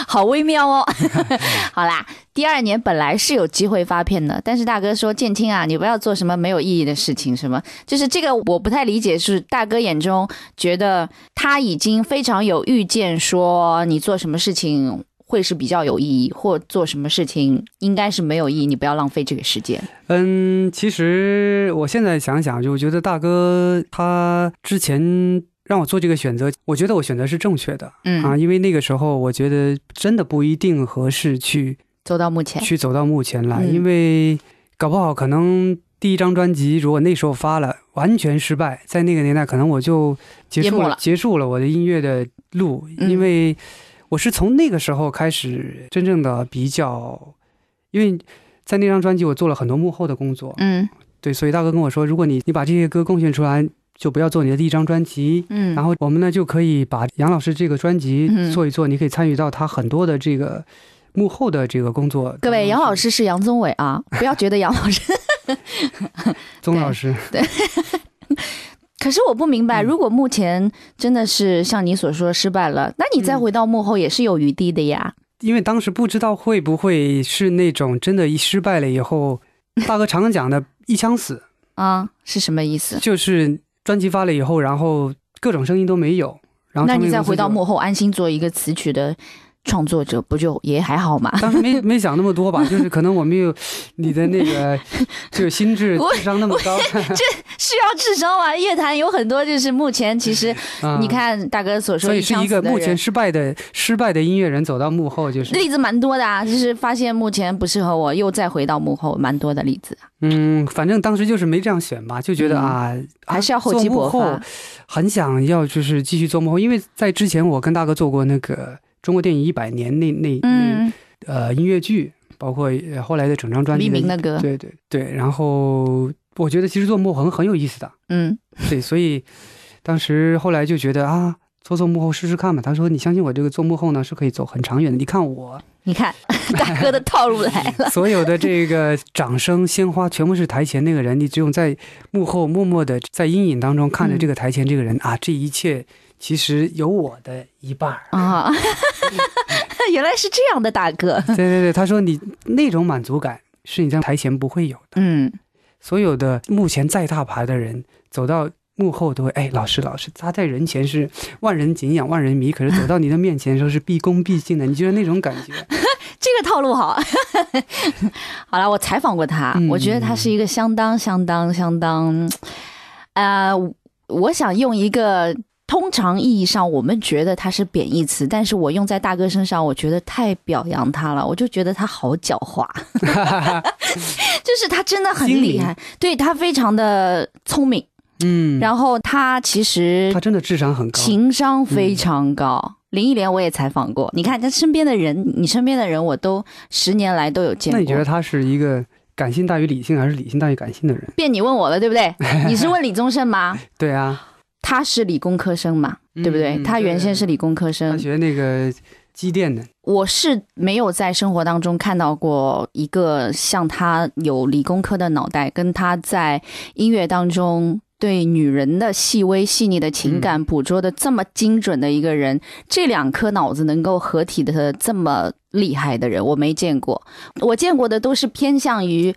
好微妙哦。好啦，第二年本来是有机会发片的，但是大哥说建青啊，你不要做什么没有意义的事情，什么就是这个我不太理解，是大哥眼中觉得他已经非常有预见，说你做什么事情。会是比较有意义，或做什么事情应该是没有意义，你不要浪费这个时间。嗯，其实我现在想想，就我觉得大哥他之前让我做这个选择，我觉得我选择是正确的。嗯。啊，因为那个时候我觉得真的不一定合适去走到目前，去走到目前来，嗯。因为搞不好可能第一张专辑如果那时候发了完全失败，在那个年代可能我就结束了。结束了我的音乐的路，嗯。因为我是从那个时候开始真正的比较，因为在那张专辑我做了很多幕后的工作，嗯对，所以大哥跟我说，如果你你把这些歌贡献出来，就不要做你的第一张专辑。嗯，然后我们呢就可以把杨老师这个专辑嗯做一做，你可以参与到他很多的这个幕后的这个工作。各位，杨老，师是杨宗纬啊，不要觉得杨老师 宗老师，可是我不明白，嗯如果目前真的是像你所说失败了，那你再回到幕后也是有余地的呀。因为当时不知道会不会是那种真的，一失败了以后，大哥常常讲的一枪死，啊，是什么意思？就是专辑发了以后，然后各种声音都没有，然后那你再回到幕后安心做一个词曲的创作者，不就也还好吗？当时没没想那么多吧，就是可能我没有 你的那个就是心智智商那么高。这需要智商吗？乐坛有很多就是目前其实 啊你看大哥所说所以是一个目前失败的失败的音乐人走到幕后，就是例子蛮多的啊，就是发现目前不适合我，又再回到幕后，蛮多的例子。嗯，反正当时就是没这样选吧，就觉得嗯啊，啊还是要厚积薄发做幕后，很想要就是继续做幕后，因为在之前我跟大哥做过那个中国电影一百年那那那嗯，呃音乐剧，包括呃后来的整张专辑黎明的歌，对对对，然后我觉得其实做幕后很很有意思的，嗯对，所以当时后来就觉得啊，做做幕后试试看吧。他说你相信我，这个做幕后呢是可以走很长远的。你看我你看 大哥的套路来了，所有的这个掌声、鲜花，全部是台前那个人，你只有在幕后默默的在阴影当中看着这个台前这个人、啊，这一切其实有我的一半儿。啊，原来是这样的，大哥。对对对，他说你那种满足感是你在台前不会有的。嗯，所有的目前再大牌的人走到幕后都会，哎，老师老师，他在人前是万人敬仰、万人迷，可是走到你的面前的时候是毕恭毕敬的，你觉得那种感觉？这个套路好。好了，我采访过他，嗯我觉得他是一个相当相当相当，呃，我想用一个。通常意义上，我们觉得他是贬义词，但是我用在大哥身上，我觉得太表扬他了。我就觉得他好狡猾，就是他真的很厉害，对他非常的聪明，嗯，然后他其实他真的智商很高。情商非常高。林忆莲我也采访过，你看他身边的人，你身边的人我都十年来都有见过。那你觉得他是一个感性大于理性，还是理性大于感性的人？变你问我了，对不对？你是问李宗盛吗？对啊，他是理工科生嘛，对不对？嗯他原先是理工科他生。学那个机电的，我是没有在生活当中看到过一个像他有理工科的脑袋，跟他在音乐当中对女人的细微细腻的情嗯感捕捉的这么精准的一个人，这两颗脑子能够合体的这么厉害的人，我没见过。我见过的都是偏向于。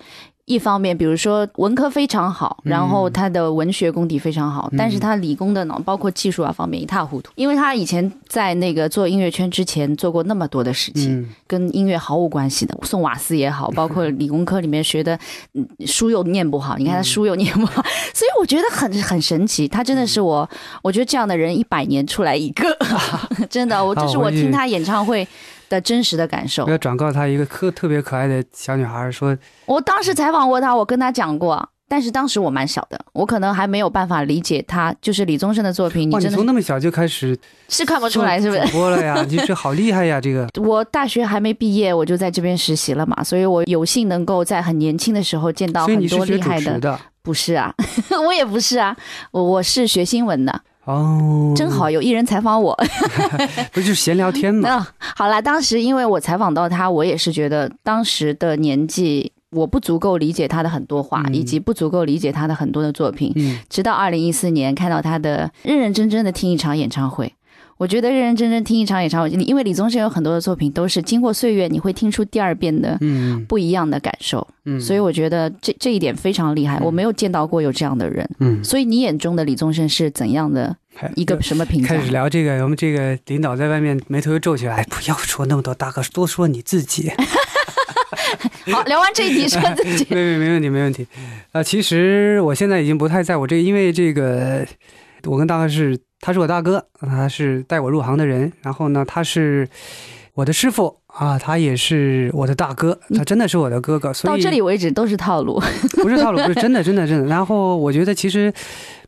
一方面，比如说文科非常好，嗯然后他的文学功底非常好，嗯但是他理工的脑，包括技术啊方面一塌糊涂。因为他以前在那个做音乐圈之前做过那么多的事情，嗯，跟音乐毫无关系的，送瓦斯也好，包括理工科里面学的，嗯书又念不好，你看他书又念不好，所以我觉得很很神奇。他真的是我，我觉得这样的人一百年出来一个，真的，我这是我听他演唱会的真实的感受我。要转告她一个特特别可爱的小女孩，说我当时采访过她，我跟她讲过。但是当时我蛮小的，我可能还没有办法理解她，就是李宗盛的作品，你真的从那么小就开始是看不出来，是不是播了呀？你这好厉害呀！这个我大学还没毕业，我就在这边实习了嘛，所以我有幸能够在很年轻的时候见到很多厉害的不是啊，我也不是啊，我我是学新闻的，哦，真好，有艺人采访我。不就是闲聊天吗？那、好啦，当时因为我采访到他，我也是觉得当时的年纪。我不足够理解他的很多话，嗯以及不足够理解他的很多的作品。嗯，直到二零一四年看到他的认认真真的听一场演唱会，我觉得认认真真听一场演唱会，因为李宗盛有很多的作品都是经过岁月，你会听出第二遍的嗯不一样的感受。嗯，所以我觉得这这一点非常厉害，嗯我没有见到过有这样的人。嗯，所以你眼中的李宗盛是怎样的一个什么评价开？始聊这个，我们这个领导在外面眉头又皱起来，哎不要说那么多，大哥多说你自己。好，聊完这一题说自己没没 没问题没问题。呃，其实我现在已经不太在乎这个，因为这个我跟大哥是，他是我大哥，他是带我入行的人，然后呢，他是我的师傅啊，他也是我的大哥，他真的是我的哥哥，所以到这里为止都是套路。不是套路，不是真的真的真的。然后我觉得其实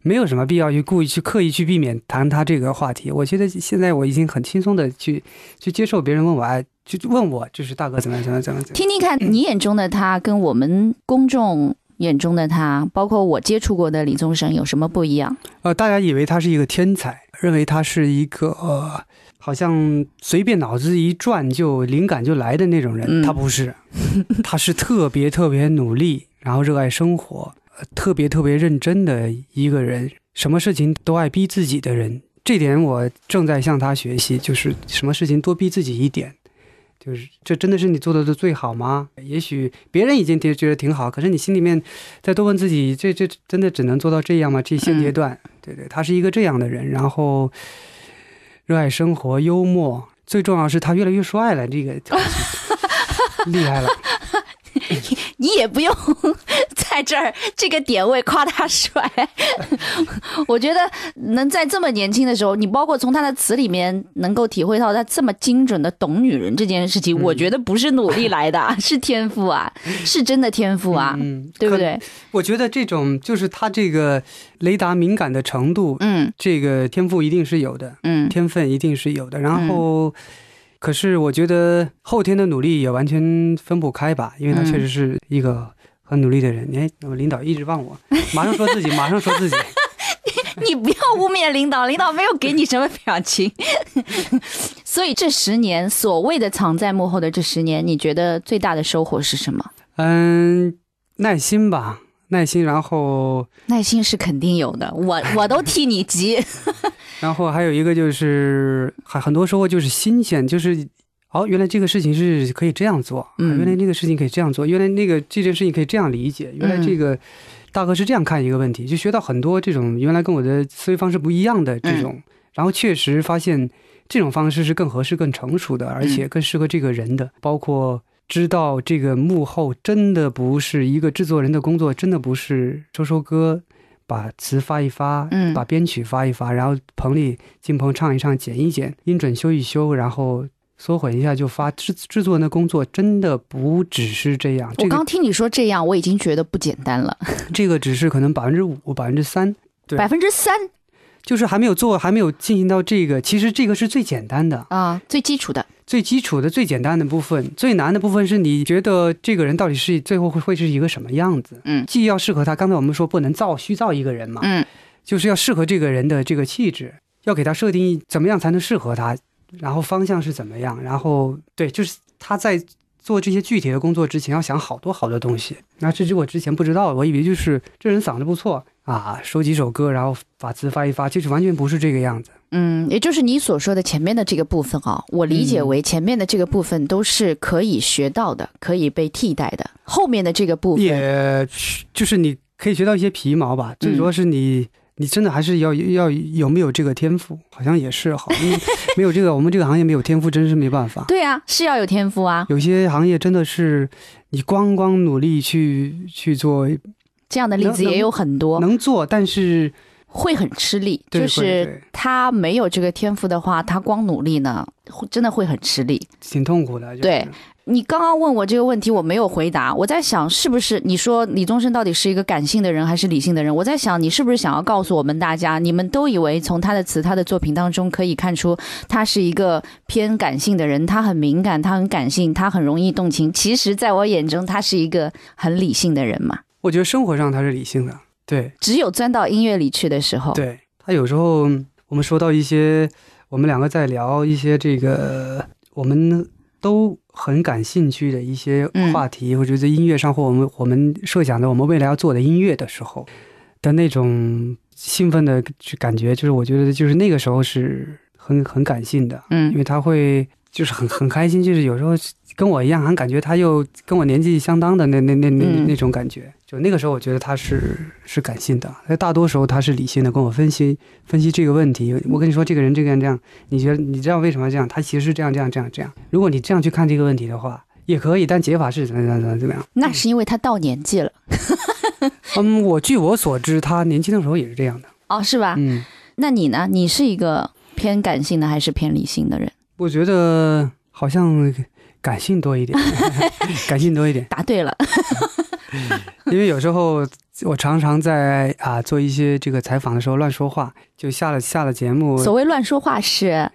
没有什么必要去故意去刻意去避免谈他这个话题。我觉得现在我已经很轻松的去去接受别人问我，哎，就问我就是大哥怎么样怎么样怎么样。听听看你眼中的他跟我们公众眼中的他，包括我接触过的李宗盛有什么不一样？呃，大家以为他是一个天才，认为他是一个、呃、好像随便脑子一转就灵感就来的那种人，嗯他不是，他是特别特别努力，然后热爱生活，呃特别特别认真的一个人，什么事情都爱逼自己的人。这点我正在向他学习，就是什么事情多逼自己一点。就是这真的是你做的最好吗？也许别人已经觉觉得挺好，可是你心里面再多问自己，这这真的只能做到这样吗？这现阶段，对对，他是一个这样的人，然后热爱生活、幽默，最重要是他越来越帅了，这个 厉害了。你也不用 在这儿这个点位夸他帅。我觉得能在这么年轻的时候，你包括从他的词里面能够体会到他这么精准的懂女人这件事情，嗯我觉得不是努力来的啊，是天赋啊，是真的天赋啊，嗯，对不对？我觉得这种就是他这个雷达敏感的程度，嗯这个天赋一定是有的，嗯天分一定是有的。然后，可是我觉得后天的努力也完全分不开吧，因为他嗯确实是一个很努力的人。哎，那么领导一直忘我，马上说自己，马上说自己。你不要污蔑领导，领导没有给你什么表情。所以这十年，所谓的藏在幕后的这十年，你觉得最大的收获是什么？嗯，耐心吧，耐心，然后耐心是肯定有的，我 我都替你急。然后还有一个就是，很很多时候就是新鲜，就是哦，原来这个事情是可以这样做，嗯原来那个事情可以这样做，原来那个这件事情可以这样理解，原来这个大哥是这样看一个问题，就学到很多这种原来跟我的思维方式不一样的这种，然后确实发现这种方式是更合适、更成熟的，而且更适合这个人的，包括。知道这个幕后真的不是一个制作人的工作，真的不是收收歌，把词发一发，嗯把编曲发一发，然后棚里进棚唱一唱，剪一剪，音准修一修，然后缩混一下就发。制制作人的工作真的不只是这样，这个我刚听你说这样，我已经觉得不简单了，这个只是可能百分之五、百分之三，对百分之三就是还没有做，还没有进行到这个。其实这个是最简单的、啊，最基础的。最基础的、最简单的部分。最难的部分是你觉得这个人到底是最后会会是一个什么样子？嗯既要适合他，刚才我们说不能造虚造一个人嘛，嗯就是要适合这个人的这个气质，要给他设定怎么样才能适合他，然后方向是怎么样，然后对，就是他在做这些具体的工作之前要想好多好多东西。那这是我之前不知道，我以为就是这人嗓子不错啊，收几首歌，然后把词发一发，就是完全不是这个样子。嗯，也就是你所说的前面的这个部分啊，我理解为前面的这个部分都是可以学到的，可以被替代的。后面的这个部分，也就是你可以学到一些皮毛吧，最主要是你。你真的还是要要有没有这个天赋，好像也是好，因为没有这个，我们这个行业没有天赋，真是没办法。对啊，是要有天赋啊，有些行业真的是你光光努力去去做，这样的例子也有很多，能做，但是会很吃力。就是他没有这个天赋的话，他光努力呢，会真的会很吃力。挺痛苦的。就是、对你刚刚问我这个问题，我没有回答。我在想，是不是你说李宗盛到底是一个感性的人还是理性的人？我在想，你是不是想要告诉我们大家，你们都以为从他的词、他的作品当中可以看出他是一个偏感性的人，他很敏感，他很感性，他很容易动情。其实，在我眼中，他是一个很理性的人嘛。我觉得生活上他是理性的，对只有钻到音乐里去的时候，对。他有时候我们说到一些，我们两个在聊一些这个我们都很感兴趣的一些嗯话题，或者在音乐上或我们我们设想的我们未来要做的音乐的时候的那种兴奋的感觉，就是我觉得就是那个时候是很很感性的。嗯因嗯为他会就是很很开心，就是有时候跟我一样，还感觉他又跟我年纪相当的那那那那嗯那种感觉。就那个时候，我觉得他是是感性的，那大多时候他是理性的，跟我分析分析这个问题。我跟你说，这个人这个人这样，你觉得你知道为什么这样？他其实是这样这样这样这样。如果你这样去看这个问题的话，也可以，但解法是怎么怎么怎么怎么样？那是因为他到年纪了 嗯，我据我所知，他年轻的时候也是这样的。哦，是吧？嗯，那你呢？你是一个偏感性的还是偏理性的人？我觉得好像感性多一点，感性多一点。答对了。因为有时候我常常在啊做一些这个采访的时候乱说话，就下了下了节目，所谓乱说话是，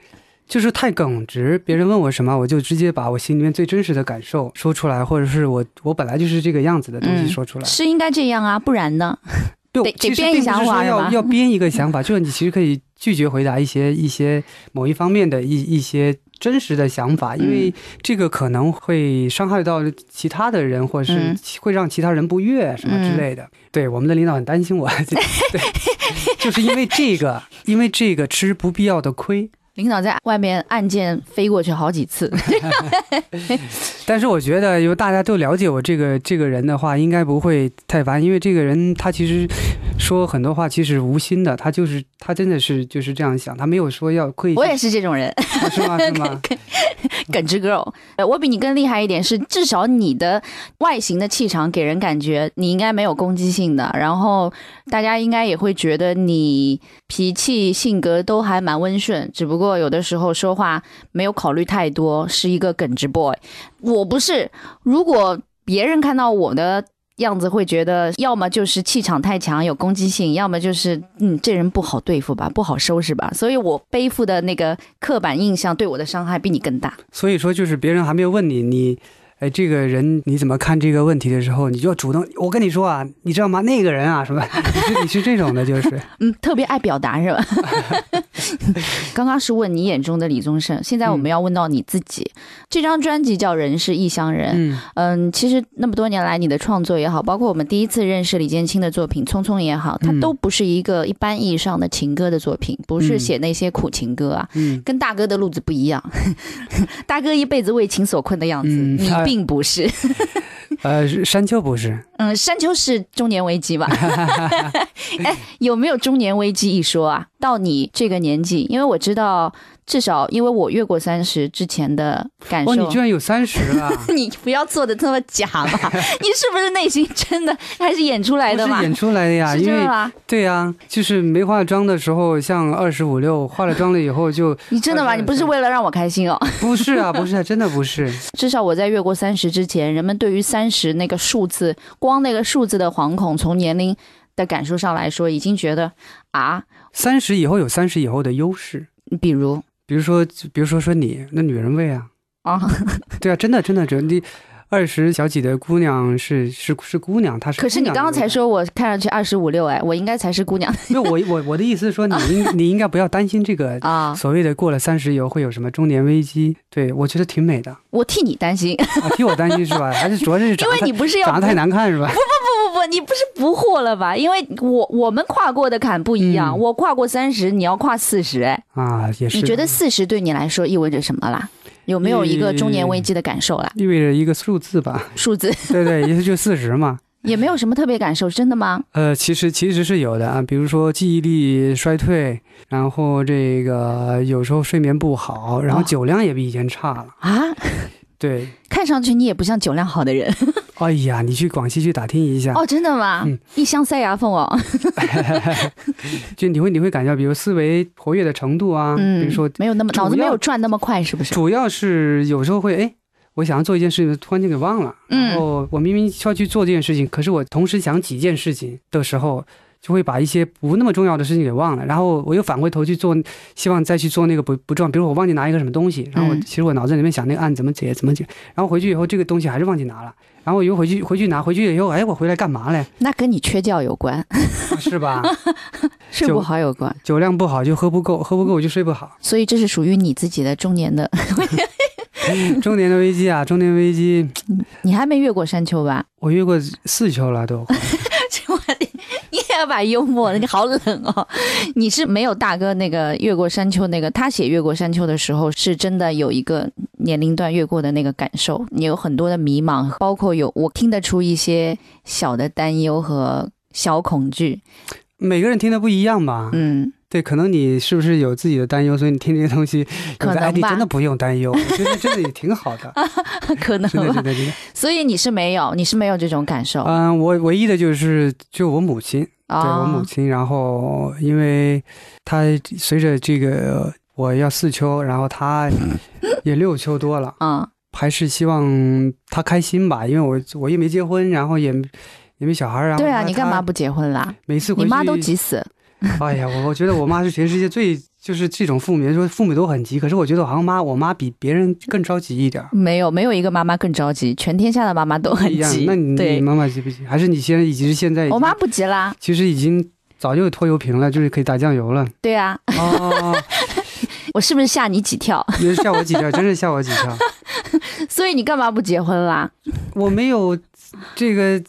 就是太耿直。别人问我什么，我就直接把我心里面最真实的感受说出来，或者是我我本来就是这个样子的东西嗯说出来。是应该这样啊，不然呢？对，得编一想法要要编一个想法，就是你其实可以拒绝回答一些一些某一方面的一一些真实的想法，因为这个可能会伤害到其他的人，或者是嗯。会让其他人不悦什么之类的。对，我们的领导很担心我，对，就是因为这个，因为这个吃不必要的亏。领导在外面按键飞过去好几次，但是我觉得，因为大家都了解我这个这个人的话，应该不会太烦，因为这个人他其实说很多话其实无心的，他就是他真的是就是这样想，他没有说要刻意。我也是这种人，啊是吗？是吗？耿直 girl。呃我比你更厉害一点是，至少你的外形的气场给人感觉你应该没有攻击性的，然后大家应该也会觉得你脾气性格都还蛮温顺，只不过有的时候说话没有考虑太多，是一个耿直 boy。我不是，如果别人看到我的。样子会觉得，要么就是气场太强有攻击性，要么就是嗯，这人不好对付吧，不好收拾吧。所以我背负的那个刻板印象对我的伤害比你更大。所以说，就是别人还没有问你，你哎，这个人你怎么看这个问题的时候，你就要主动。我跟你说啊，你知道吗？那个人啊，什么？你 是你是这种的，就是嗯，特别爱表达是吧？刚刚是问你眼中的李宗盛，现在我们要问到你自己。这张专辑叫《人是异乡人》，嗯嗯，其实那么多年来，你的创作也好，包括我们第一次认识李建清的作品《匆匆》也好，它嗯都不是一个一般意义上的情歌的作品，不是嗯写那些苦情歌啊。嗯，跟大哥的路子不一样，大哥一辈子为情所困的样子，你并不是。呃，山丘不是，嗯，山丘是中年危机吧？哎，有没有中年危机一说啊？到你这个年纪，因为我知道，至少因为我越过三十之前的感受。哦，你居然有三十了，你不要做的这么假嘛！你是不是内心真的还是演出来的嘛？是演出来的呀，是因为？对呀、就是没化妆的时候像二十五六，化了妆了以后就 你真的吗？你不是为了让我开心哦？不是啊，不是啊，真的不是。至少我在越过三十之前，人们对于三十那个数字，光那个数字的惶恐，从年龄的感受上来说，已经觉得啊，三十以后有三十以后的优势，比如比如说，比如说说你那女人味啊，啊，对啊，真的真的真的，你二十小几的姑娘是是是姑娘，她是。可是你刚刚才，说我看上去二十五六，哎，我应该才是姑娘 没有我我我的意思是说，你应 你应该不要担心这个啊，所谓的过了三十以后会有什么中年危机，对我觉得挺美的我替你担心，啊，替我担心是吧？还是主要是因为你不是要长得太难看是吧？不不不，你不是不惑了吧？因为我我们跨过的坎不一样，嗯我跨过三十，你要跨四十，哎，啊，也是。你觉得四十对你来说意味着什么啦？有没有一个中年危机的感受啦？意味着一个数字吧？数字对对，也就四十嘛。也没有什么特别感受，真的吗？呃，其实其实是有的啊，比如说记忆力衰退，然后这个有时候睡眠不好，然后哦酒量也比以前差了。啊，对，看上去你也不像酒量好的人 哎呀，你去广西去打听一下，哦，真的吗？嗯一箱塞牙缝哦，就你会你会感觉，比如思维活跃的程度啊，嗯，比如说没有那么脑子没有转那么快，是不是？主要是有时候会哎。我想要做一件事情，突然间给忘了。嗯然后我明明需要去做这件事情，可是我同时想几件事情的时候，就会把一些不那么重要的事情给忘了。然后我又返回头去做，希望再去做那个不不重要。比如我忘记拿一个什么东西，然后其实我脑子里面想那个案怎么解怎么解，然后回去以后这个东西还是忘记拿了。然后我又回去回去拿回去以后，哎，我回来干嘛嘞？那跟你缺觉有关，啊是吧？睡不好有关，酒量不好就喝不够，喝不够我就睡不好。所以这是属于你自己的中年的，中年的危机啊，中年危机，你还没越过山丘吧？我越过四丘了都。你也要把幽默，你好冷哦！你是没有大哥那个越过山丘那个，他写越过山丘的时候，是真的有一个年龄段越过的那个感受，你有很多的迷茫，包括有我听得出一些小的担忧和小恐惧。每个人听的不一样吧？嗯，对，可能你是不是有自己的担忧，所以你听这些东西，有的哎，可能吧你真的不用担忧，我觉得真的也挺好的，可能。所以你是没有，你是没有这种感受嗯，我唯一的就是就我母亲，对我母哦亲，然后因为她随着这个我要四秋，然后她也六秋多了，嗯，还是希望她开心吧，因为我我也没结婚，然后也也没小孩，然后对啊，你干嘛？不结婚啦？她每次回去，你妈都急死。哎呀，我我觉得我妈是全世界最就是这种父母，说父母都很急，可是我觉得好像妈我妈比别人更着急一点儿。没有，没有一个妈妈更着急，全天下的妈妈都很急。，那你你对，妈妈急不急？还是你现在已经是现在？我妈不急啦。其实已经早就拖油瓶了，就是可以打酱油了。对啊，哦，我是不是吓你几跳？你是吓我几跳，真是吓我几跳。所以你干嘛不结婚啦？我没有这个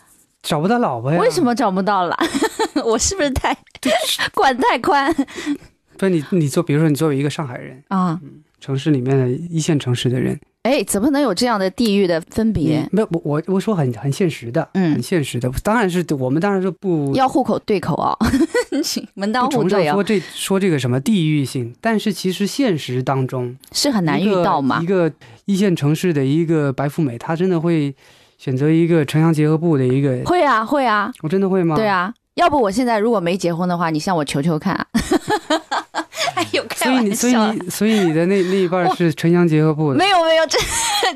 找不到老婆呀。为什？么找不到了？我是不是太管太宽不是你，你做，比如说你作为一个上海人，啊？城市里面的一线城市的人，哎，怎么能有这样的地域的分别你？没有我我我说很很现实的，嗯很现实的。当然是我们当然是不要户口对口 哦，门当户对哦，崇尚说这说这个什么地域性，但是其实现实当中是很难遇到嘛一。个一线城市的一个白富美，她真的会选择一个城乡结合部的一个，会啊，会啊，我真的会吗？对。啊。要不我现在如果没结婚的话，你向我求求看啊！哎呦，开所以你所以，你所以你的那 那一半是城乡结合部的，没有没有，真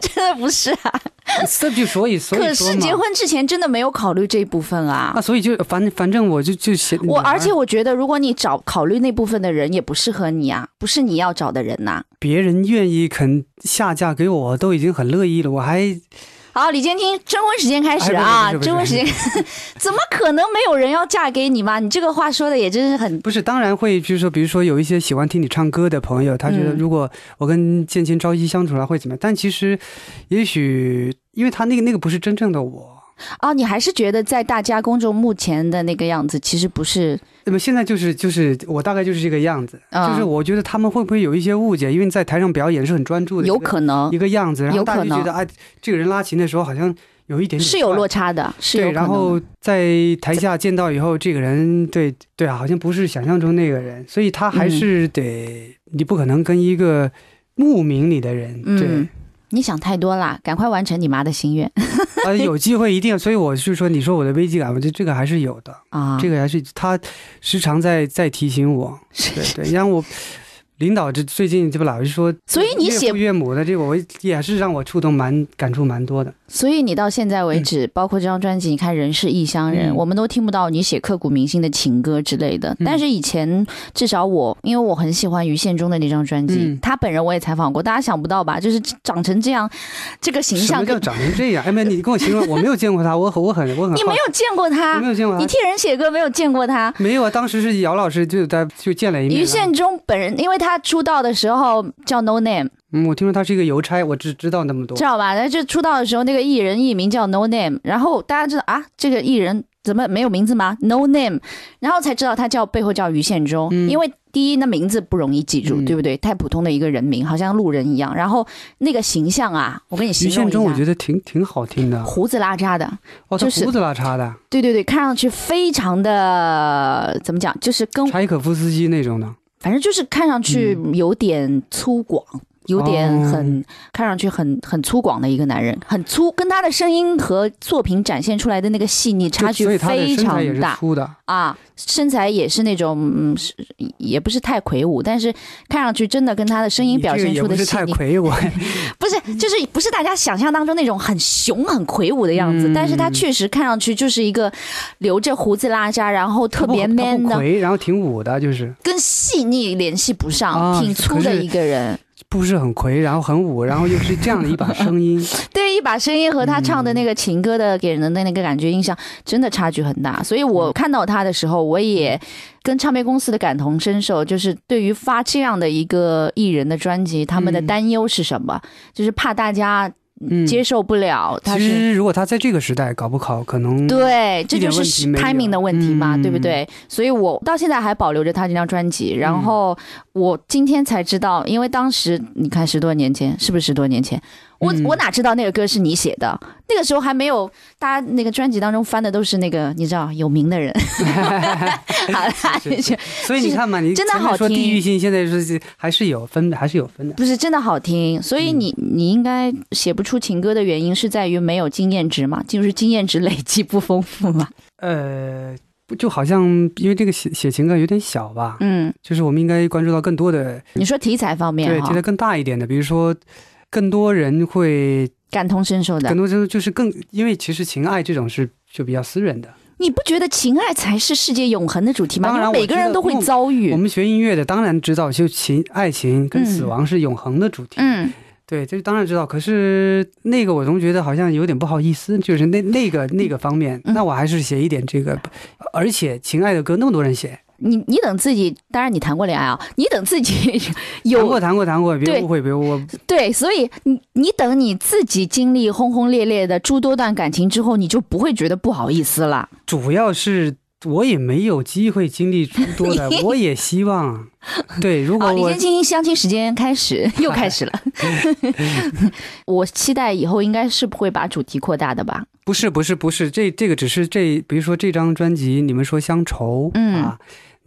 真的不是啊。这就所以所以可是结婚之前真的没有考虑这一部分啊啊，。所以就反反正我就就嫌我而且我觉得，如果你找考虑那部分的人，也不适合你啊，不是你要找的人呐、别人愿意肯下嫁给我，都已经很乐意了，我还好，李建听，征婚时间开始哎啊！征婚时间，怎么可能没有人要嫁给你嘛？你这个话说的也真是很不是，当然会，就是说，比如说有一些喜欢听你唱歌的朋友，他觉得嗯如果我跟建清朝夕相处了会怎么样？但其实，也许因为他那个那个不是真正的我，啊，你还是觉得在大家公众目前的那个样子，其实不是那么现在就是就是我大概就是这个样子，啊就是我觉得他们会不会有一些误解？因为在台上表演是很专注的，有可能一个样子，然后大家觉得哎，这个人拉琴的时候好像有一点点是有落差的，是然后在台下见到以后，这个人对对啊，好像不是想象中那个人，所以他还嗯。是得，你不可能跟一个慕名你的人，对嗯，你想太多啦，赶快完成你妈的心愿啊，有机会一定，所以我是说，你说我的危机感，我觉得这个还是有的，啊！这个还是他时常在在提醒我，对对，让我。领导这最近这不老是说，所以你写岳父岳母的这个，我也是让我触动蛮感触蛮多的。所以你到现在为止，包括这张专辑，你看《人是异乡人》嗯我们都听不到你写刻骨铭心的情歌之类的。嗯但是以前至少我，因为我很喜欢于宪忠的那张专辑，嗯他本人我也采访过，大家想不到吧？就是长成这样，这个形什么叫象跟长成这样？哎，没，你跟我形容，我没有见过他，我很我很 我很你没有见过他没，有见过他，你替人写歌没有见过他。没有啊，当时是姚老师就在就见了一面。于宪忠本人，因为他出道的时候叫 No Name，嗯，我听说他是一个邮差，我只知道那么多知。道吧？那就出道的时候，那个艺人艺名叫 No Name，然后大家知道啊，这个艺人怎么没有名字吗？No Name，然后才知道他叫背后叫于宪忠，嗯因为第一那名字不容易记住，嗯对不对？太普通的一个人名，好像路人一样。然后那个形象啊，我跟你于形容一宪忠我觉，得挺挺好听的，胡子拉碴的，哦，就是胡子拉碴的，对对对，看上去非常的怎么讲，就是跟柴可夫斯基那种的。反正就是看上去有点粗犷。有点很、看上去很很粗犷的一个男人，很粗，跟他的声音和作品展现出来的那个细腻差距非常大粗的。啊！身材也是那种，嗯，是也不是太魁梧，但是看上去真的跟他的声音表现出的细腻，太魁梧，不是，就是不是大家想象当中那种很雄、很魁梧的样子，嗯但是他确实看上去就是一个留着胡子拉碴，然后特别 man 的，魁，然后挺武的，就是跟细腻联系不上，啊挺粗的一个人。不是很魁，然后很武，然后又是这样的一把声音。对，一把声音和他唱的那嗯个情歌的给人的那个感觉印象，真的差距很大。所以我看到他的时候，我也跟唱片公司的感同身受，就是对于发这样的一个艺人的专辑，他们的嗯担忧是什么？就是怕大家嗯，接受不了，他。其实如果他在这个时代搞不好，可能对，这就是 timing 的问题嘛，嗯对不对？所以我到现在还保留着他这张专辑，嗯然后我今天才知道，因为当时你看十多年前，是不是十多年前？我、嗯我哪知道那个歌是你写的？那个时候还没有，大家那个专辑当中翻的都是那个你知道有名的人。好啦，是是就所以你看嘛，你真的好听地域性，现在是还是有分的，还是有分的。不是真的好听，所以你你应该写不出情歌的原因是在于没有经验值嘛，就是经验值累积不丰富嘛。呃，不就好像因为这个写写情歌有点小吧，嗯，就是我们应该关注到更多的，你说题材方面对，哈题材更大一点的，比如说更多人会，感同身受的更，多人就是更，因为其实情爱这种是就比较私人的。你不觉得情爱才是世界永恒的主题吗？当然每个人都会遭遇我。们学音乐的当然知道，就情爱情跟死亡是永恒的主题。嗯，对，这当然知道。可是那个我总觉得好像有点不好意思，就是那那个那个方面，嗯那我还是写一点这个。而且情爱的歌那么多人写，你你等自己，当然你谈过恋爱啊，你等自己谈有过谈过谈过，别误会，别误会。对，所以你你等你自己经历轰轰烈烈的诸多段感情之后，你就不会觉得不好意思了。主要是我也没有机会经历诸多的，我也希望。对，如果好，李我建清相亲时间开始，又开始了。我期待以后应该是不会把主题扩大的吧？不是不是不是，这这个只是这，比如说这张专辑，你们说乡愁，嗯啊，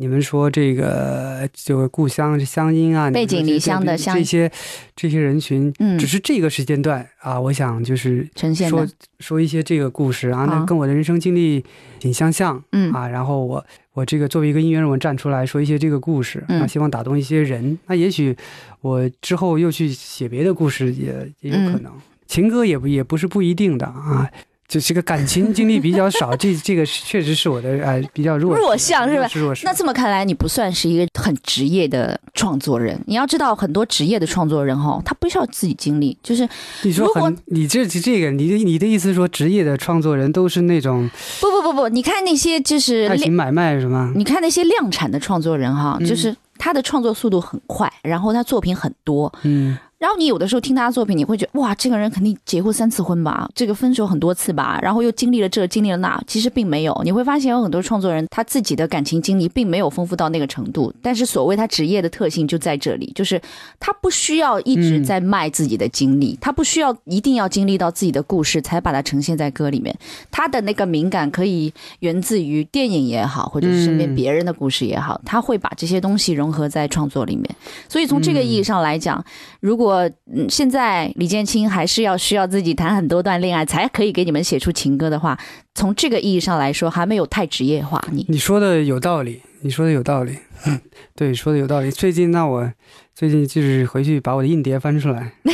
你们说这个就是故乡乡音啊，背井离乡的乡这些这些人群，嗯只是这个时间段啊，我想就是说呈现说，说一些这个故事啊，那跟我的人生经历挺相像嗯啊，然后我我这个作为一个音乐人，我站出来说一些这个故事，嗯那希望打动一些人，那也许我之后又去写别的故事也也有嗯可能，情歌也不也不是不一定的啊。就这个感情经历比较少，这 这个确实是我的呃比较弱弱项是吧。那这么看来，你不算是一个很很职业的创作人。你要知道，很多职业的创作人哈，他不需要自己经历，就是你说如果很，你这这个，你的你的意思是说，职业的创作人都是那种不不不不，你看那些就是爱情买卖是吗？你看那些量产的创作人哈，嗯就是他的创作速度很快，然后他作品很多，嗯，然后你有的时候听他的作品，你会觉得哇，这个人肯定结过三次婚吧，这个分手很多次吧，然后又经历了这，经历了那，其实并没有。你会发现有很多创作人他自己的感情经历并没有丰富到那个程度，但是所谓他职业的特性就在这里，就是他不需要一直在卖自己的经历，他不需要一定要经历到自己的故事才把它呈现在歌里面，他的那个敏感可以源自于电影也好，或者是身边嗯别人的故事也好，他会把这些东西融合在创作里面。所以从这个意义上来讲，如果嗯现在李建清还是要需要自己谈很多段恋爱才可以给你们写出情歌的话，从这个意义上来说，还没有太职业化。你你说的有道理，你说的有道理，嗯，对，说的有道理。最近那我最近就是回去把我的硬碟翻出来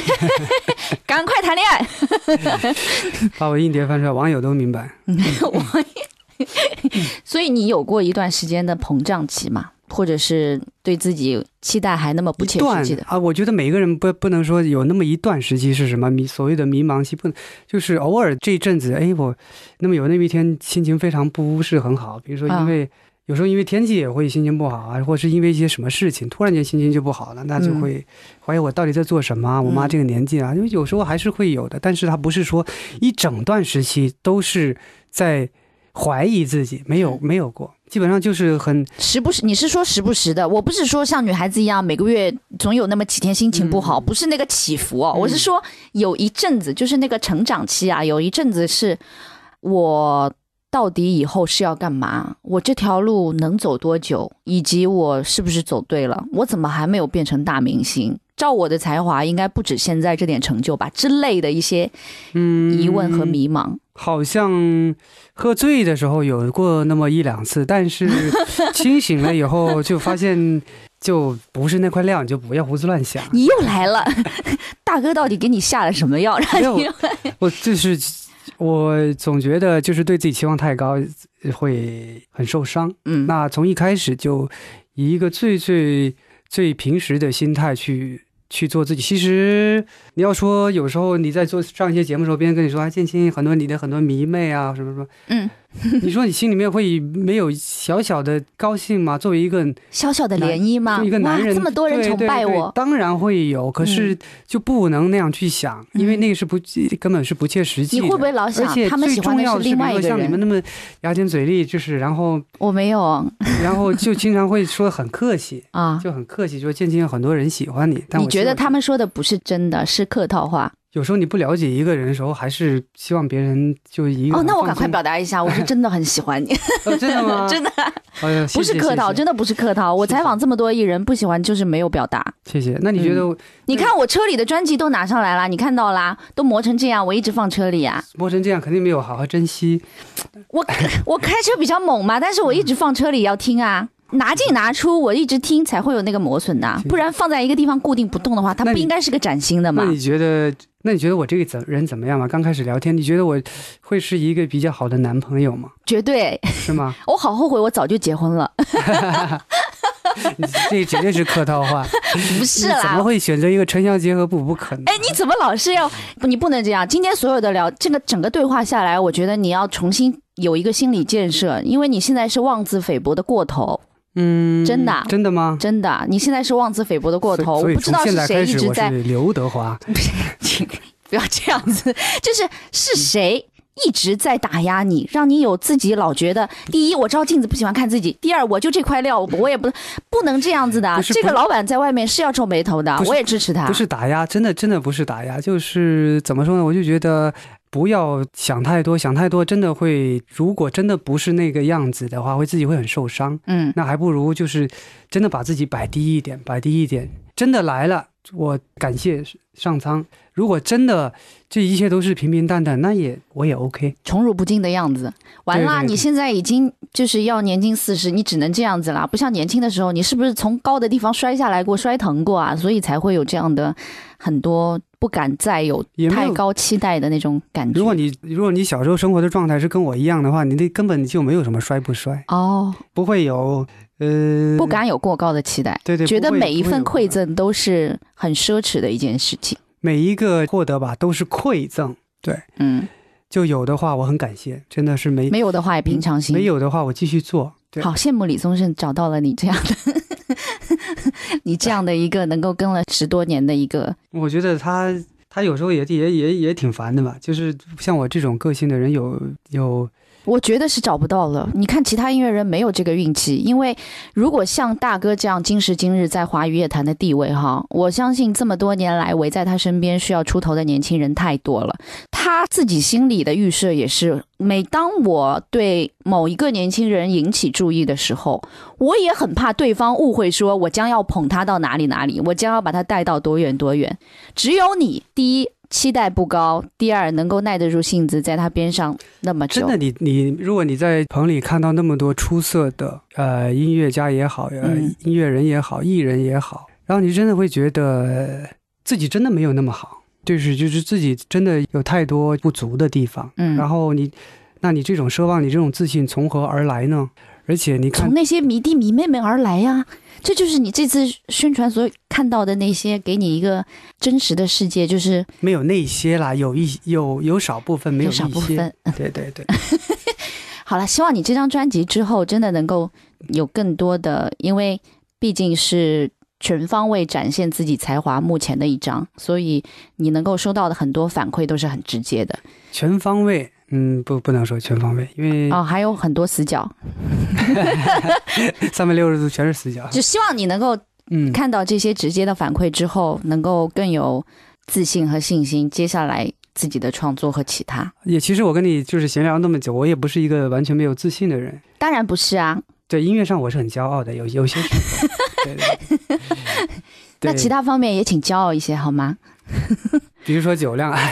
赶快谈恋爱。把我硬碟翻出来，网友都明白。所以你有过一段时间的膨胀期嘛？或者是对自己期待还那么不切实际的？啊，我觉得每个人不不能说有那么一段时期是什么迷所谓的迷茫期，不能就是偶尔这一阵子，哎，我那么有那么一天心情非常不是很好，比如说啊因为、有时候因为天气也会心情不好啊，或是因为一些什么事情，突然间心情就不好了，那就嗯会怀疑我到底在做什么啊。我妈嗯这个年纪啊，因为有时候还是会有的，但是它不是说一整段时期都是在怀疑自己，没有没有过，基本上就是很时不时，你是说时不时的？我不是说像女孩子一样每个月总有那么几天心情不好，不是那个起伏哦。嗯我是说有一阵子，就是那个成长期啊，有一阵子是我到底以后是要干嘛？我这条路能走多久？以及我是不是走对了？我怎么还没有变成大明星？照我的才华，应该不止现在这点成就吧？之类的一些嗯疑问和迷茫。好像喝醉的时候有过那么一两次，但是 清醒了以后就发现就不是那块料，你就不要胡思乱想。你又来了，大哥到底给你下了什么药？让你我就是我总觉得就是对自己期望太高会很受伤。嗯，那从一开始就以一个最最最平时的心态去去做自己。其实你要说有时候你在做上一些节目的时候，别人跟你说啊，建青很多你的很多迷妹啊什么什么，嗯，你说你心里面会没有小小的高兴吗？作为一个小小的涟漪吗？作为一个男人，这么多人崇拜对对我，嗯当然会有，可是就不能那样去想，因为那个是不根本是不切实际的。你会不会老而想且他们喜欢最重要是另外一个比如说像你们？那么牙尖嘴利，就是然后我没有 然后就经常会说很客气，啊。就很客气，说渐渐有很多人喜欢你。但你觉得他们说的不是真的，是客套话？有时候你不了解一个人的时候，还是希望别人就一个哦，那我赶快表达一下，我是真的很喜欢你，哦真的吗？真的 不是客套，真的不是客套。我采访这么多艺人，不喜欢就是没有表达。谢谢。那你觉得你看我车里的专辑都拿上来了，你看到啦，都磨成这样，我一直放车里啊。磨成这样，肯定没有好好珍惜。我我开车比较猛嘛，但是我一直放车里要听啊。拿进拿出，我一直听才会有那个磨损的，不然放在一个地方固定不动的话，它不应该是个崭新的嘛那。你觉得？那你觉得我这个怎人怎么样嘛？刚开始聊天，你觉得我会是一个比较好的男朋友吗？绝对，是吗？我好后悔，我早就结婚了。你 这绝对是客套话。不是啦怎么，会选择一个城乡结合部？不可能。哎，你怎么老是要？你不能这样。今天所有的聊，这个整个对话下来，我觉得你要重新有一个心理建设，因为你现在是妄自菲薄的过头，嗯，真的啊真的吗？真的，你现在是妄自菲薄的过头。所以我不知道从现是谁在开始，一直在我是刘德华。不要这样子，就是是谁一直在打压你，让你有自己老觉得，第一我照镜子不喜欢看自己，第二我就这块料，我也不不能这样子的这个老板在外面是要皱眉头的我也支持他。不是打压，真的真的不是打压，就是怎么说呢？我就觉得不要想太多，想太多真的会，如果真的不是那个样子的话，会自己会很受伤。嗯，那还不如就是真的把自己摆低一点，摆低一点。真的来了，我感谢上苍。如果真的这一切都是平平淡淡，那也我也 OK。宠辱不惊的样子。完啦，对对对你现在已经就是要年近四十，你只能这样子啦，不像年轻的时候，你是不是从高的地方摔下来过，摔疼过啊？所以才会有这样的很多不敢再有太高期待的那种感觉。如果你如果你小时候生活的状态是跟我一样的话，你那根本就没有什么摔不摔，哦，不会有呃，不敢有过高的期待，对对，觉得每一份馈，赠都是很奢侈的一件事情。每一个获得吧都是馈赠，对，嗯，就有的话我很感谢，真的是没没有的话也平常心。没有的话我继续做，对，好羡慕李宗盛找到了你这样的，你这样的一个能够跟了十多年的一个，我觉得他他有时候也也也也挺烦的吧，就是像我这种个性的人有有我觉得是找不到了。你看其他音乐人没有这个运气，因为如果像大哥这样今时今日在华语乐坛的地位哈，我相信这么多年来围在他身边需要出头的年轻人太多了。他自己心里的预设也是，每当我对某一个年轻人引起注意的时候，我也很怕对方误会，说我将要捧他到哪里哪里，我将要把他带到多远多远。只有你，第一期待不高，第二能够耐得住性子，在他边上那么久。真的你你如果你在棚里看到那么多出色的呃音乐家也好，呃、嗯音乐人也好，艺人也好，然后你真的会觉得呃自己真的没有那么好，就是就是自己真的有太多不足的地方，嗯然后你那你这种奢望，你这种自信从何而来呢？而且你看从，那些迷弟迷妹们而来呀、这就是你这次宣传所看到的那些，给你一个真实的世界，就是没有那些啦，有一有有少部分没有有少部分。对对 对，好了，希望你这张专辑之后真的能够有更多的，因为毕竟是全方位展现自己才华目前的一张，所以你能够收到的很多反馈都是很直接的。全方位，嗯，不不能说全方位，因为哦，还有很多死角，三百六十度全是死角，就希望你能够嗯，看到这些直接的反馈之后，能够更有自信和信心，接下来自己的创作和其他。也其实我跟你就是闲聊那么久，我也不是一个完全没有自信的人。当然不是啊，对音乐上我是很骄傲的，有有些时候，对对对。那其他方面也请骄傲一些好吗？比如说酒量，哎，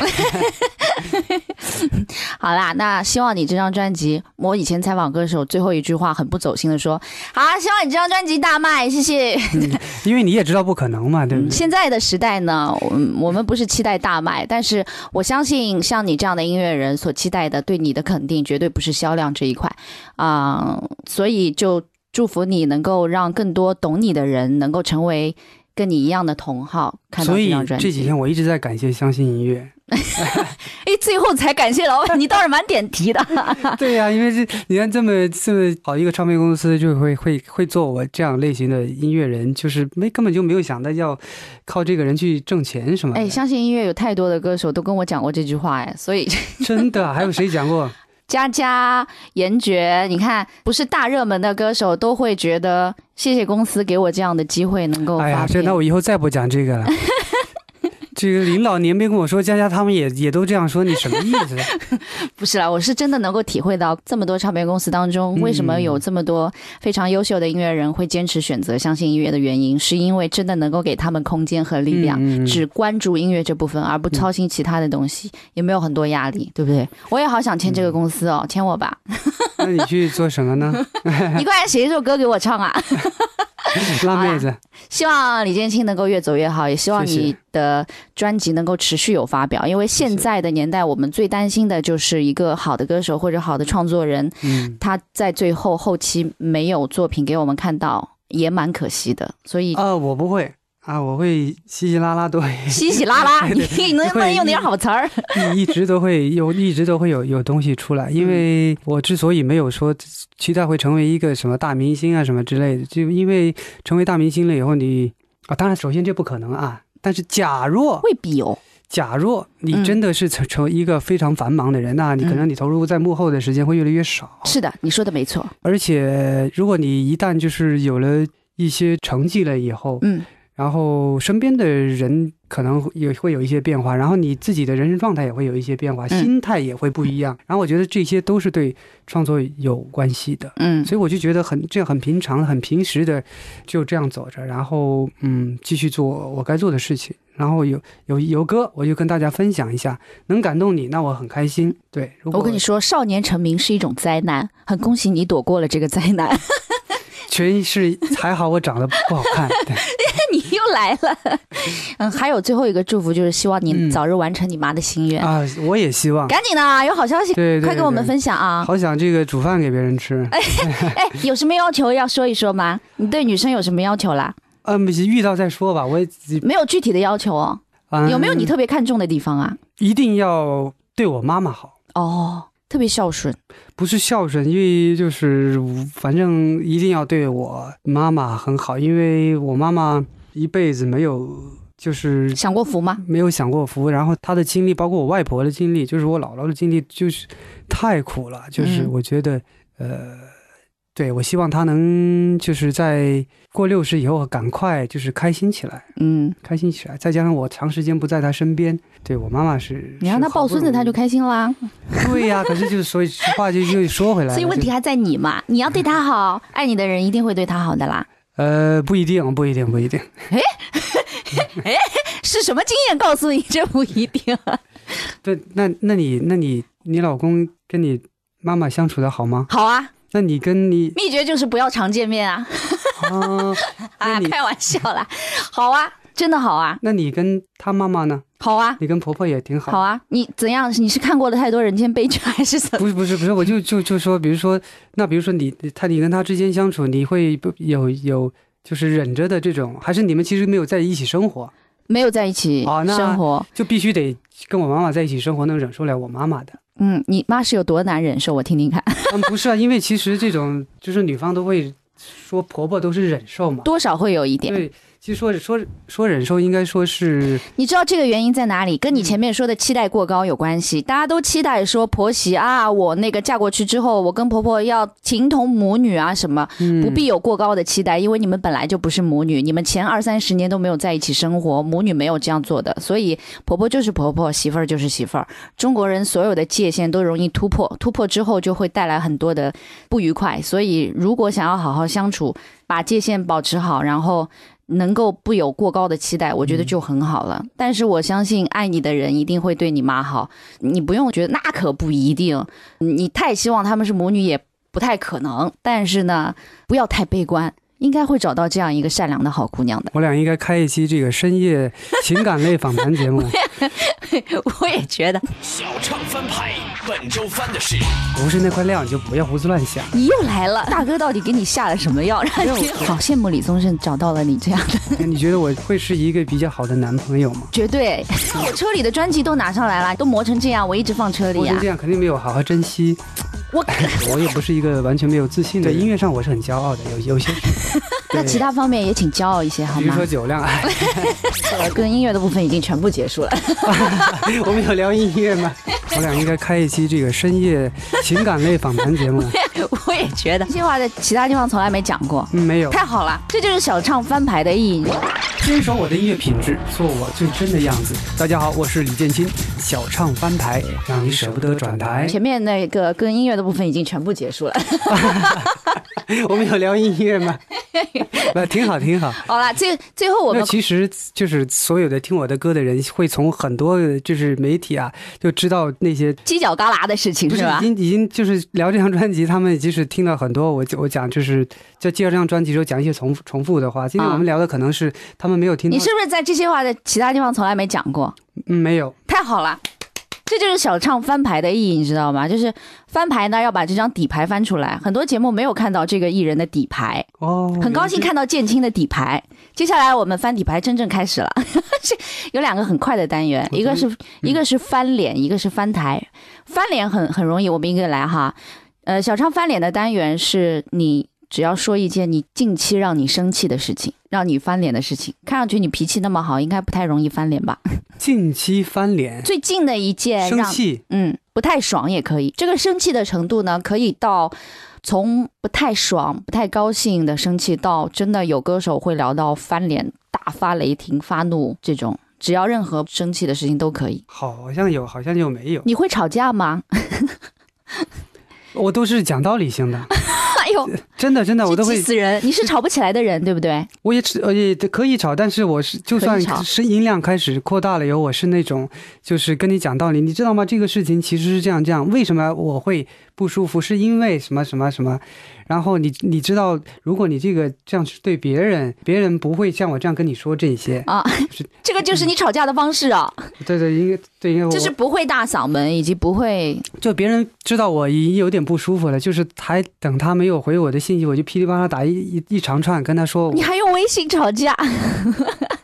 好啦，那希望你这张专辑，我以前采访歌手最后一句话很不走心的说，好啊，希望你这张专辑大卖，谢谢。因为你也知道不可能嘛，对不嗯对？现在的时代呢，嗯，我们不是期待大卖，但是我相信像你这样的音乐人所期待的对你的肯定，绝对不是销量这一块啊、所以就祝福你能够让更多懂你的人能够成为跟你一样的同好，看到所以这张专辑。这几天我一直在感谢相信音乐。哎，最后才感谢老板，你倒是蛮点题的。对呀、因为这你看这么这么好一个唱片公司，就会会会做我这样类型的音乐人，就是没根本就没有想到要靠这个人去挣钱什么的。哎，相信音乐有太多的歌手都跟我讲过这句话，哎，所以真的，还有谁讲过？佳佳、严爵，你看，不是大热门的歌手都会觉得谢谢公司给我这样的机会，能够发哎呀，这那我以后再不讲这个了。这个林老年别跟我说，佳佳他们也也都这样说，你什么意思？不是啦，我是真的能够体会到这么多唱片公司当中，嗯为什么有这么多非常优秀的音乐人会坚持选择相信音乐的原因，是因为真的能够给他们空间和力量。只关注音乐这部分，而不操心其他的东西，也没有很多压力，对不对？我也好想签这个公司哦，签我吧！那你去做什么呢？你快点写一首歌给我唱啊！辣妹子，希望李建清能够越走越好，也希望你的专辑能够持续有发表，因为现在的年代，我们最担心的就是一个好的歌手或者好的创作人，嗯。他在最后后期没有作品给我们看到，也蛮可惜的。所以呃，我不会啊，我会稀稀拉拉都会，稀稀拉拉，你能不能用点好词儿？一一直都会有，一直都会有有东西出来。因为我之所以没有说期待会成为一个什么大明星啊什么之类的，就因为成为大明星了以后你，啊，当然首先这不可能啊。但是假若未必有，假若你嗯真的是成成为一个非常繁忙的人，那你可能你投入在幕后的时间会越来越少。是的，你说的没错。而且如果你一旦就是有了一些成绩了以后，嗯，然后身边的人可能也会有一些变化，然后你自己的人生状态也会有一些变化，嗯心态也会不一样。然后我觉得这些都是对创作有关系的，嗯，所以我就觉得很这样很平常、很平时的就这样走着，然后嗯继续做我该做的事情。然后有有有歌，我就跟大家分享一下，能感动你，那我很开心。对，如果我跟你说，少年成名是一种灾难，很恭喜你躲过了这个灾难。全是还好我长得不好看，你又来了。嗯，还有最后一个祝福就是希望你嗯早日完成你妈的心愿。啊，我也希望，赶紧的啊，有好消息，对对快跟我们分享啊！好想这个煮饭给别人吃。哎，有什么要求要说一说吗？你对女生有什么要求啦？嗯，遇到再说吧，我也没有具体的要求哦。嗯有没有你特别看重的地方啊？一定要对我妈妈好？哦，特别孝顺。不是孝顺，因为就是反正一定要对我妈妈很好，因为我妈妈一辈子没有就是享过福吗？没有享过福，然后她的经历，包括我外婆的经历，就是我姥姥的经历，就是太苦了，就是嗯我觉得，呃，对我希望她能就是在过六十以后赶快就是开心起来，嗯，开心起来，再加上我长时间不在她身边，对我妈妈是，你让她抱孙子，她就开，心啦。对呀、可是就是 所以话就又说回来了，所以问题还在你嘛，你要对她好，爱你的人一定会对她好的啦。呃不一定，不一定，不一定，哎，哎是什么经验告诉你这不一定？对，那那你那你你老公跟你妈妈相处的好吗？好啊，那你跟你秘诀就是不要常见面啊。啊，开玩笑啦。好啊，真的好啊，那你跟他妈妈呢？好啊。你跟婆婆也挺好。好啊，你怎样？你是看过了太多人间悲剧，还是怎么？不是不是不是，我就就就说，比如说，那比如说你他你跟他之间相处，你会不有有就是忍着的这种，还是你们其实没有在一起生活，没有在一起生活。就必须得跟我妈妈在一起生活，能忍受了我妈妈的。嗯，你妈是有多难忍受？我听听看，嗯，不是啊，因为其实这种就是女方都会说婆婆都是忍受嘛。多少会有一点。对，其实说说说忍受，应该说是你知道这个原因在哪里？跟你前面说的期待过高有关系。大家都期待说婆媳啊，我那个嫁过去之后，我跟婆婆要情同母女啊什么，嗯不必有过高的期待，因为你们本来就不是母女，你们前二三十年都没有在一起生活，母女没有这样做的，所以婆婆就是婆婆，媳妇儿就是媳妇儿。中国人所有的界限都容易突破，突破之后就会带来很多的不愉快。所以如果想要好好相处，把界限保持好，然后。能够不有过高的期待，我觉得就很好了。但是我相信爱你的人一定会对你妈好，你不用觉得那可不一定。你太希望他们是母女也不太可能，但是呢，不要太悲观，应该会找到这样一个善良的好姑娘的。我俩应该开一期这个深夜情感类访谈节目。我也觉得小唱翻牌，本周翻的是不是那块料，你就不要胡思乱想。你又来了，大哥到底给你下了什么药？让你好羡慕李宗盛找到了你这样的，你觉得我会是一个比较好的男朋友吗？绝对。我车里的专辑都拿上来了，都磨成这样，我一直放车里啊我成这。样肯定没有好好珍惜。我 我也不是一个完全没有自信的人。音乐上我是很骄傲的，有有些那其他方面也请骄傲一些好吗比如说？酒量，哎，呃跟音乐的部分已经全部结束了。我们有聊音乐吗？我俩应该开一期这个深夜情感类访谈节目。我也觉得这些话在其他地方从来没讲过，嗯，没有，太好了，这就是小唱翻牌的意义。坚守我的音乐品质，做我最真的样子。大家好，我是李建清，小唱翻牌，让你舍不得转台。前面那个跟音乐的部分已经全部结束了。我们有聊音乐吗？那挺好，挺好。好了，最最后我们其实就是所有的听我的歌的人，会从很多就是媒体啊，就知道那些犄角旮旯的事情是吧已？经已经就是聊这张专辑，他们即使听到很多我我讲就是在介绍这张专辑的时候讲一些重复重复的话。今天啊我们聊的可能是他们没有听到，你是不是在这些话的其他地方从来没讲过？嗯没有太好了。这就是小唱翻牌的意义，你知道吗？就是翻牌呢，要把这张底牌翻出来。很多节目没有看到这个艺人的底牌，哦，很高兴看到建青的底牌。接下来我们翻底牌真正开始了，是有两个很快的单元，一个是终一个是翻脸，一个是翻台。翻脸很很容易，我们一个来哈。呃，小唱翻脸的单元是你只要说一件你近期让你生气的事情，让你翻脸的事情。看上去你脾气那么好，应该不太容易翻脸吧？近期翻脸最近的一件生气，嗯，不太爽也可以。这个生气的程度呢，可以到从不太爽、不太高兴的生气，到真的有歌手会聊到翻脸、大发雷霆、发怒这种。只要任何生气的事情都可以。好像有，好像又没有，你会吵架吗？我都是讲道理型的，哎呦，真的真的，我都会气死人！你是吵不起来的人，对不对？我也只呃也可以吵，但是我是就算可以吵是音量开始扩大了以后，我是那种就是跟你讲道理，你知道吗？这个事情其实是这样这样，为什么我会不舒服，是因为什么什么什么。然后你你知道，如果你这个这样去对别人，别人不会像我这样跟你说这些。啊，这个就是你吵架的方式啊，对对，应该对应该就是不会大嗓门，以及不会就别人知道我已经有点不舒服了，就是还等他没有回我的信息，我就噼里啪啦打一一一长串跟他说，你还用微信吵架，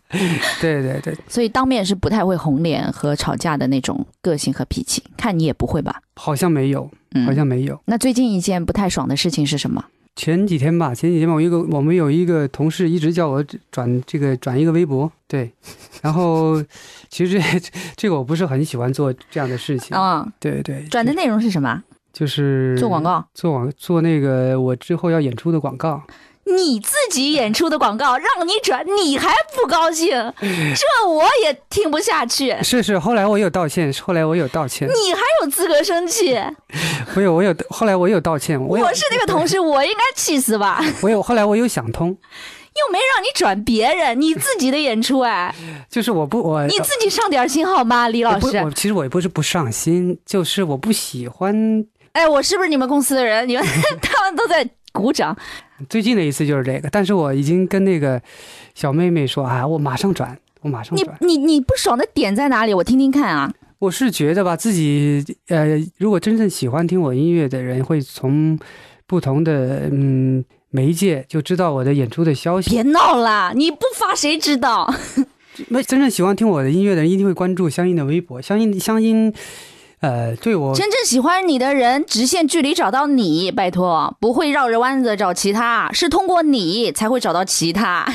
对对对，所以当面是不太会红脸和吵架的那种个性和脾气。看你也不会吧？好像没有，嗯，好像没有。那最近一件不太爽的事情是什么？前几天吧，前几天吧，我一个我们有一个同事一直叫我转这个转一个微博，对，然后其实这这个我不是很喜欢做这样的事情，啊、对对，转的内容是什么？就是做广，告。做广做那个我之后要演出的广告，你自己演出的广告让你转，你还不高兴，这我也听不下去。是是，后来我有道歉，后来我有道歉，你还有资格生气？我有我有，后来我有道歉，我我是那个同事，我应该气死吧？我有后来我有想通，又没让你转别人，你自己的演出哎，就是我不我你自己上点心好吗，李老师？我其实我也不是不上心，就是我不喜欢。哎，我是不是你们公司的人？你们他们都在鼓掌。最近的一次就是这个，但是我已经跟那个小妹妹说啊，我马上转，我马上你转。你你不爽的点在哪里？我听听看啊。我是觉得吧，自己呃，如果真正喜欢听我音乐的人，会从不同的嗯媒介就知道我的演出的消息。别闹啦，你不发谁知道？那真正喜欢听我的音乐的人，一定会关注相应的微博，相应相应呃，对我真正喜欢你的人，直线距离找到你，拜托，不会绕着弯子找其他，是通过你才会找到其他，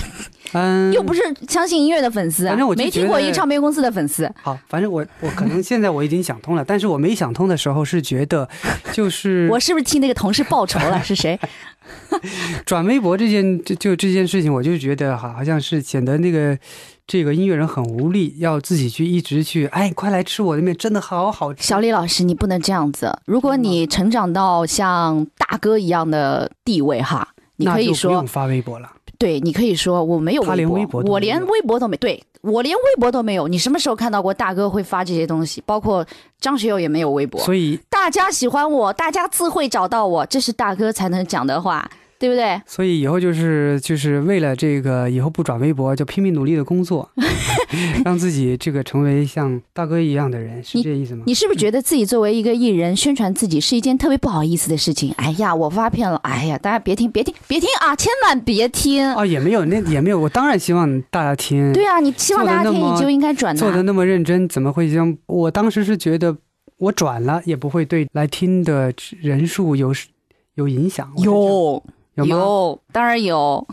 嗯，又不是相信音乐的粉丝啊，反正我没听过一唱片公司的粉丝。好，反正我我可能现在我已经想通了，但是我没想通的时候是觉得，就是 我是不是替那个同事报仇了？是谁？转微博这件就就这件事情，我就觉得好好像是显得那个这个音乐人很无力，要自己去一直去，哎，快来吃我的面，真的好好吃。小李老师，你不能这样子。如果你成长到像大哥一样的地位哈，你可以说不用，发微博了。对，你可以说我没有他连微博我连微博都没，对我连微博都没有。你什么时候看到过大哥会发这些东西？包括张学友也没有微博。所以，大家喜欢我，大家自会找到我，这是大哥才能讲的话，对不对？所以以后就是就是为了这个，以后不转微博，就拼命努力的工作，让自己这个成为像大哥一样的人，是这意思吗？你是不是觉得自己作为一个艺人宣传自己是一件特别不好意思的事情？哎呀，我发片了，哎呀，大家别听，别听，别听啊，千万别听。哦，也没有，那也没有，我当然希望大家听。对啊，你希望大家听，你就应该转。做的那么认真，怎么会像我当时是觉得我转了也不会对来听的人数有有影响。有有吗？有，当然有，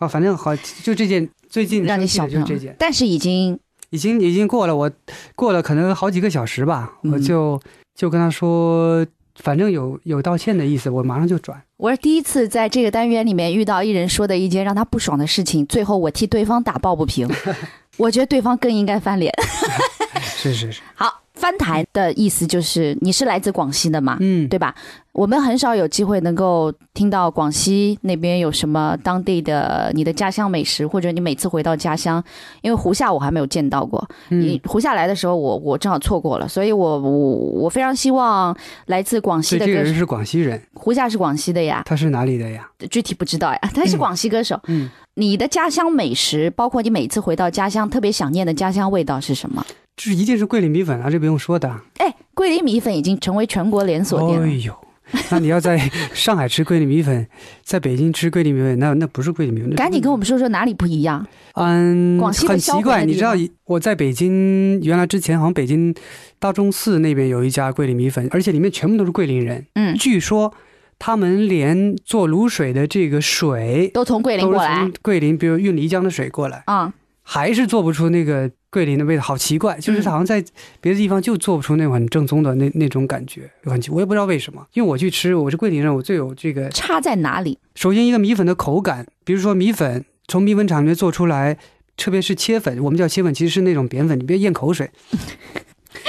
啊，反正好，就这件最近让你生气小朋友的就这件，，但是已经已经已经过了，我过了可能好几个小时吧，嗯我就就跟他说，反正有有道歉的意思，我马上就转。我是第一次在这个单元里面遇到艺人说的一件让他不爽的事情，最后我替对方打抱不平，我觉得对方更应该翻脸。是是是，好，翻台的意思就是你是来自广西的嘛，嗯，对吧？我们很少有机会能够听到广西那边有什么当地的你的家乡美食，或者你每次回到家乡，因为胡夏我还没有见到过，你嗯，胡夏来的时候我我正好错过了，所以我我我非常希望来自广西的歌手，这个人是广西人，胡夏是广西的呀，他是哪里的呀？具体不知道呀，他是广西歌手。嗯，你的家乡美食，包括你每次回到家乡特别想念的家乡味道是什么？这一定是桂林米粉啊，这不用说的。哎，桂林米粉已经成为全国连锁店了。哎呦，那你要在上海吃桂林米粉，在北京吃桂林米粉，那那不是桂林米粉。赶紧跟我们说说哪里不一样？嗯，广西的很奇怪，你知道我在北京，原来之前好像北京大钟寺那边有一家桂林米粉，而且里面全部都是桂林人。嗯，据说他们连做卤水的这个水都从桂林过来。桂林，比如运漓江的水过来，啊、还是做不出那个桂林的味道，好奇怪。就是它好像在别的地方就做不出那种很正宗的那那种感觉，很奇，我也不知道为什么。因为我去吃，我是桂林人，我最有这个差在哪里？首先，一个米粉的口感，比如说米粉从米粉厂里面做出来，特别是切粉，我们叫切粉，其实是那种扁粉，你别咽口水。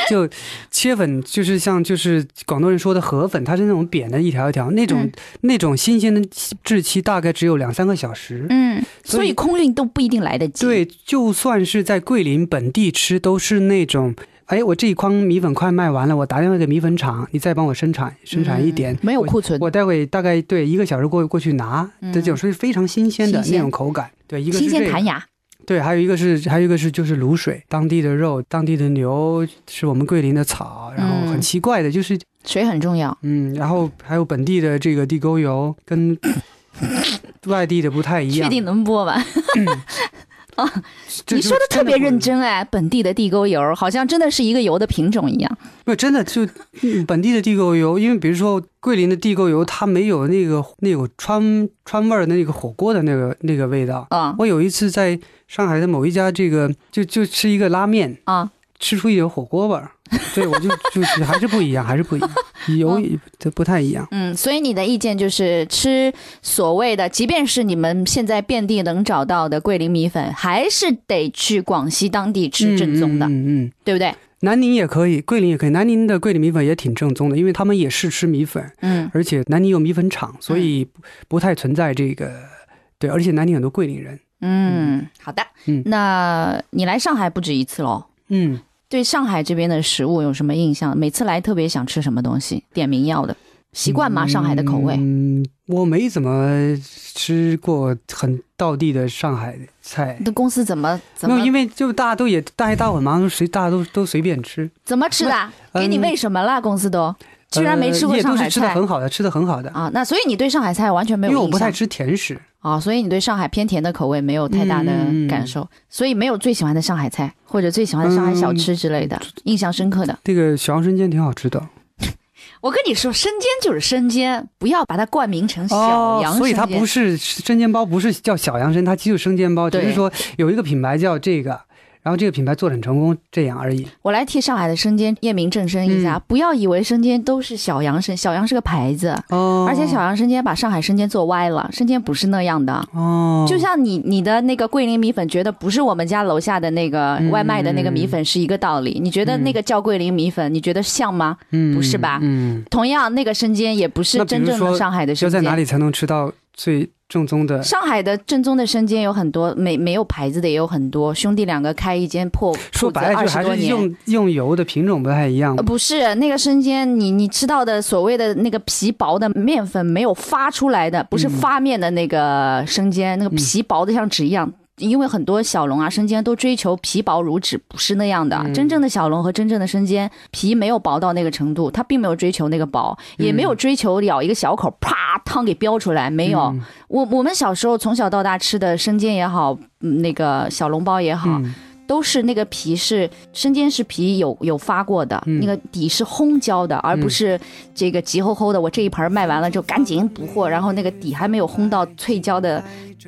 就切粉就是像就是广东人说的河粉，它是那种扁的一条一条，那种、嗯那种新鲜的质期大概只有两三个小时。嗯，所以空运都不一定来得及。对，就算是在桂林本地吃，都是那种哎，我这一筐米粉快卖完了，我打电话给米粉厂，你再帮我生产生产一点，嗯没有库存，我待会大概对一个小时过过去拿，嗯这就是非常新鲜的那种口感。对，一个新鲜弹牙。对，还有一个是还有一个是就是卤水，当地的肉，当地的牛是我们桂林的草，然后嗯很奇怪的就是水很重要。嗯，然后还有本地的这个地沟油跟 外地的不太一样。确定能播吗？这就你说的特别认真哎，本地的地沟油好像真的是一个油的品种一样。不，真的就嗯本地的地沟油，因为比如说桂林的地沟油，它没有那个那种川川味儿的那个火锅的那个那个味道。啊我有一次在上海的某一家这个就就吃一个拉面，啊，吃出一点火锅味儿，对我就就是还是不一样，还是不一样，油这不太一样。嗯，所以你的意见就是吃所谓的，即便是你们现在遍地能找到的桂林米粉，还是得去广西当地吃正宗的，嗯嗯嗯对不对？南宁也可以，桂林也可以。南宁的桂林米粉也挺正宗的，因为他们也是吃米粉，嗯而且南宁有米粉厂，所以不不太存在这个。对，而且南宁很多桂林人。嗯，好的。嗯那你来上海不止一次喽？嗯，对上海这边的食物有什么印象？每次来特别想吃什么东西？点名要的，习惯吗？上海的口味？嗯，我没怎么吃过很道地的上海菜那。公司怎么怎没有，么因为就大家都也大一大伙忙，随大家都都随便吃，怎么吃的？嗯给你喂什么了？公司都居然没吃过呃也都是上海菜吃的很好的，吃的很好的。啊？那所以你对上海菜完全没有因为我不太吃甜食，啊，所以你对上海偏甜的口味没有太大的感受，所以没有最喜欢的上海菜或者最喜欢的上海小吃之类的、嗯印象深刻的。这个小杨生煎挺好吃的。我跟你说，生煎就是生煎，不要把它冠名成小杨生煎。哦所以它不是生煎包，不是叫小杨生，它就是生煎包，只是说有一个品牌叫这个，然后这个品牌做的很成功，这样而已。我来替上海的生煎验明正身一下，嗯不要以为生煎都是小杨生，小杨是个牌子，哦，而且小杨生煎把上海生煎做歪了，生煎不是那样的。哦，就像你你的那个桂林米粉，觉得不是我们家楼下的那个嗯外卖的那个米粉是一个道理。你觉得那个叫桂林米粉，你觉得像吗？嗯不是吧嗯，同样，那个生煎也不是真正的上海的生煎。要在哪里才能吃到最正宗的？上海的正宗的生煎有很多，没没有牌子的也有很多。兄弟两个开一间破说白了，二就还是。用用油的品种不太一样呃，。不是那个生煎，你你吃到的所谓的那个皮薄的面粉没有发出来的，不是嗯发面的那个生煎，那个皮薄的像纸一样。因为很多小龙啊、生煎都追求皮薄如纸，不是那样的。嗯真正的小龙和真正的生煎，皮没有薄到那个程度，它并没有追求那个薄，也没有追求咬一个小口，啪汤给飙出来，没有。嗯我我们小时候从小到大吃的生煎也好，嗯那个小笼包也好，嗯都是那个皮是生煎是皮有有发过的，嗯那个底是烘焦的，而不是这个急吼吼的。我这一盘卖完了就赶紧补货，然后那个底还没有烘到脆焦的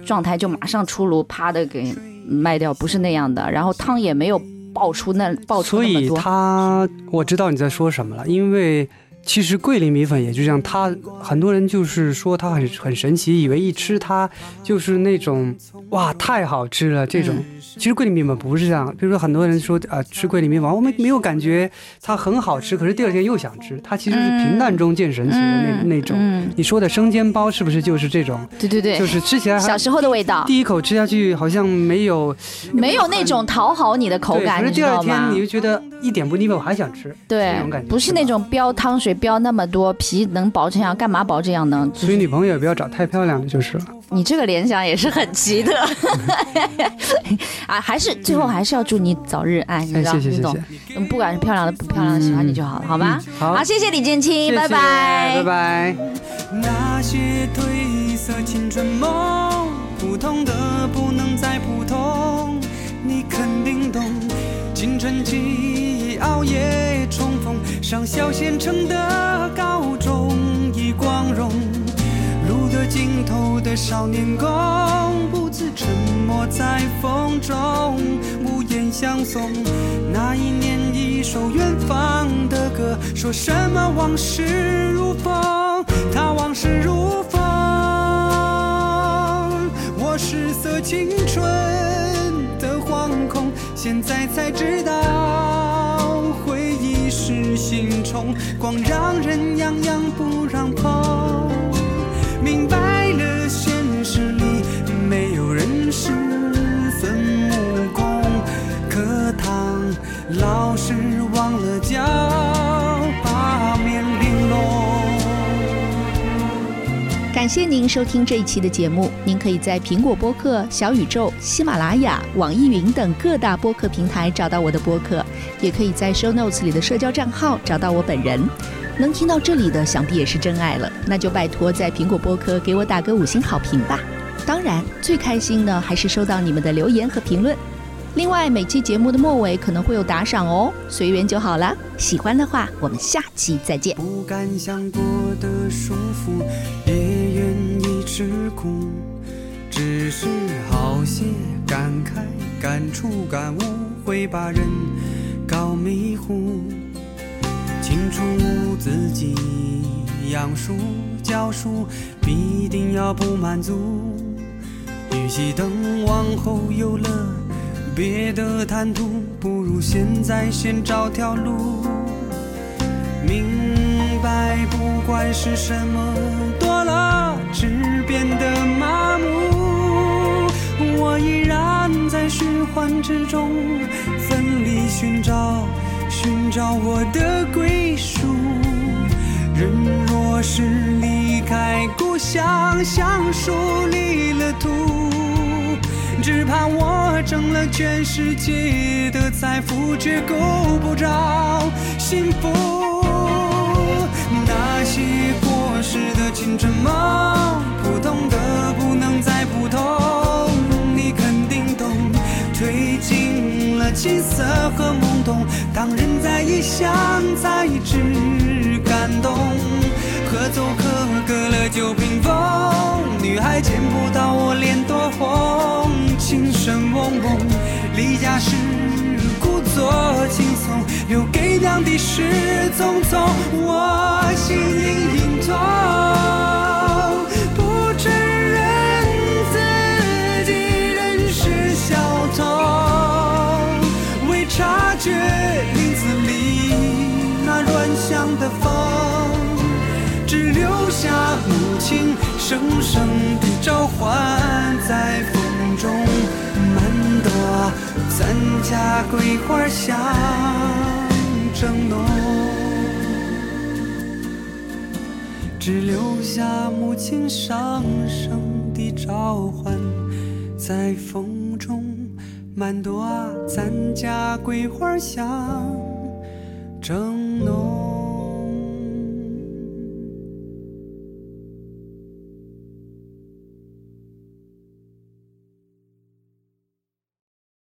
状态，就马上出炉，啪的给卖掉，不是那样的。然后汤也没有爆出那爆出那么多。它，我知道你在说什么了，因为其实桂林米粉也就这样，它很多人就是说它很很神奇，以为一吃它就是那种哇太好吃了这种。嗯其实桂林米粉不是这样，比如说很多人说啊、吃桂林米粉，我们没有感觉它很好吃，可是第二天又想吃，它其实是平淡中见神奇的那、那种。嗯，你说的生煎包是不是就是这种？对对对，就是吃起来小时候的味道，第一口吃下去好像没有没有那种讨好你的口，感，可是第二天你？就觉得一点不腻味，我还想吃。对那种感，觉不是那种标汤水标那么多，皮能薄这样，干嘛薄这样呢？所以女朋友也不要找太漂亮的就是了。你这个联想也是很奇特 啊！还是最后还是要祝你早日爱，你哎，知道，谢谢嗯，不管是漂亮的不漂亮的，喜欢你就好了，好吧？嗯好好，谢谢李建清，拜拜，拜拜。那些褪色青春梦，普通的不能再普通，你肯定懂。青春期忆熬夜重逢，上小县城的高中已光荣。路的尽头的少年宫，不自沉默在风中，无言相送。那一年一首远方的歌，说什么往事如风，他往事如风。我失色青春的惶恐，现在才知道，心中，光让人痒痒不让碰。明白了，现实里没有人是孙悟空，课堂老师忘了教谢您收听这一期的节目。您可以在苹果播客、小宇宙、喜马拉雅、网易云等各大播客平台找到我的播客，也可以在 Show Notes 里的社交账号找到我本人。能听到这里的，想必也是真爱了。那就拜托在苹果播客给我打个五星好评吧。当然，最开心的还是收到你们的留言和评论。另外，每期节目的末尾可能会有打赏哦，随缘就好了。喜欢的话，我们下期再见。不敢想过的舒服，是苦，只是好些感慨、感触、感悟，会把人搞迷糊。清楚自己养书教书，必定要不满足。与其等往后有了别的谈吐，不如现在先找条路。明白，不管是什么，变得麻木。我依然在循环之中，奋力寻找，寻找我的归属。人若是离开故乡，像树离了土，只怕我挣了全世界的财富，却够不着幸福。那些过青春梦，普通的不能再普通，你肯定懂。褪尽了青涩和懵懂，当人在异乡才知感动。合奏可隔了九屏风，女孩见不到我脸多红。琴声嗡嗡，离家时多轻松，留给娘的是匆匆。我心隐隐痛，不承认自己仍是小童，未察觉林子里那乱响的风。只留下母亲声声的召唤，在风中。咱家桂花香正浓。只留下母亲上声的召唤，在风中满朵啊咱家桂花香正浓。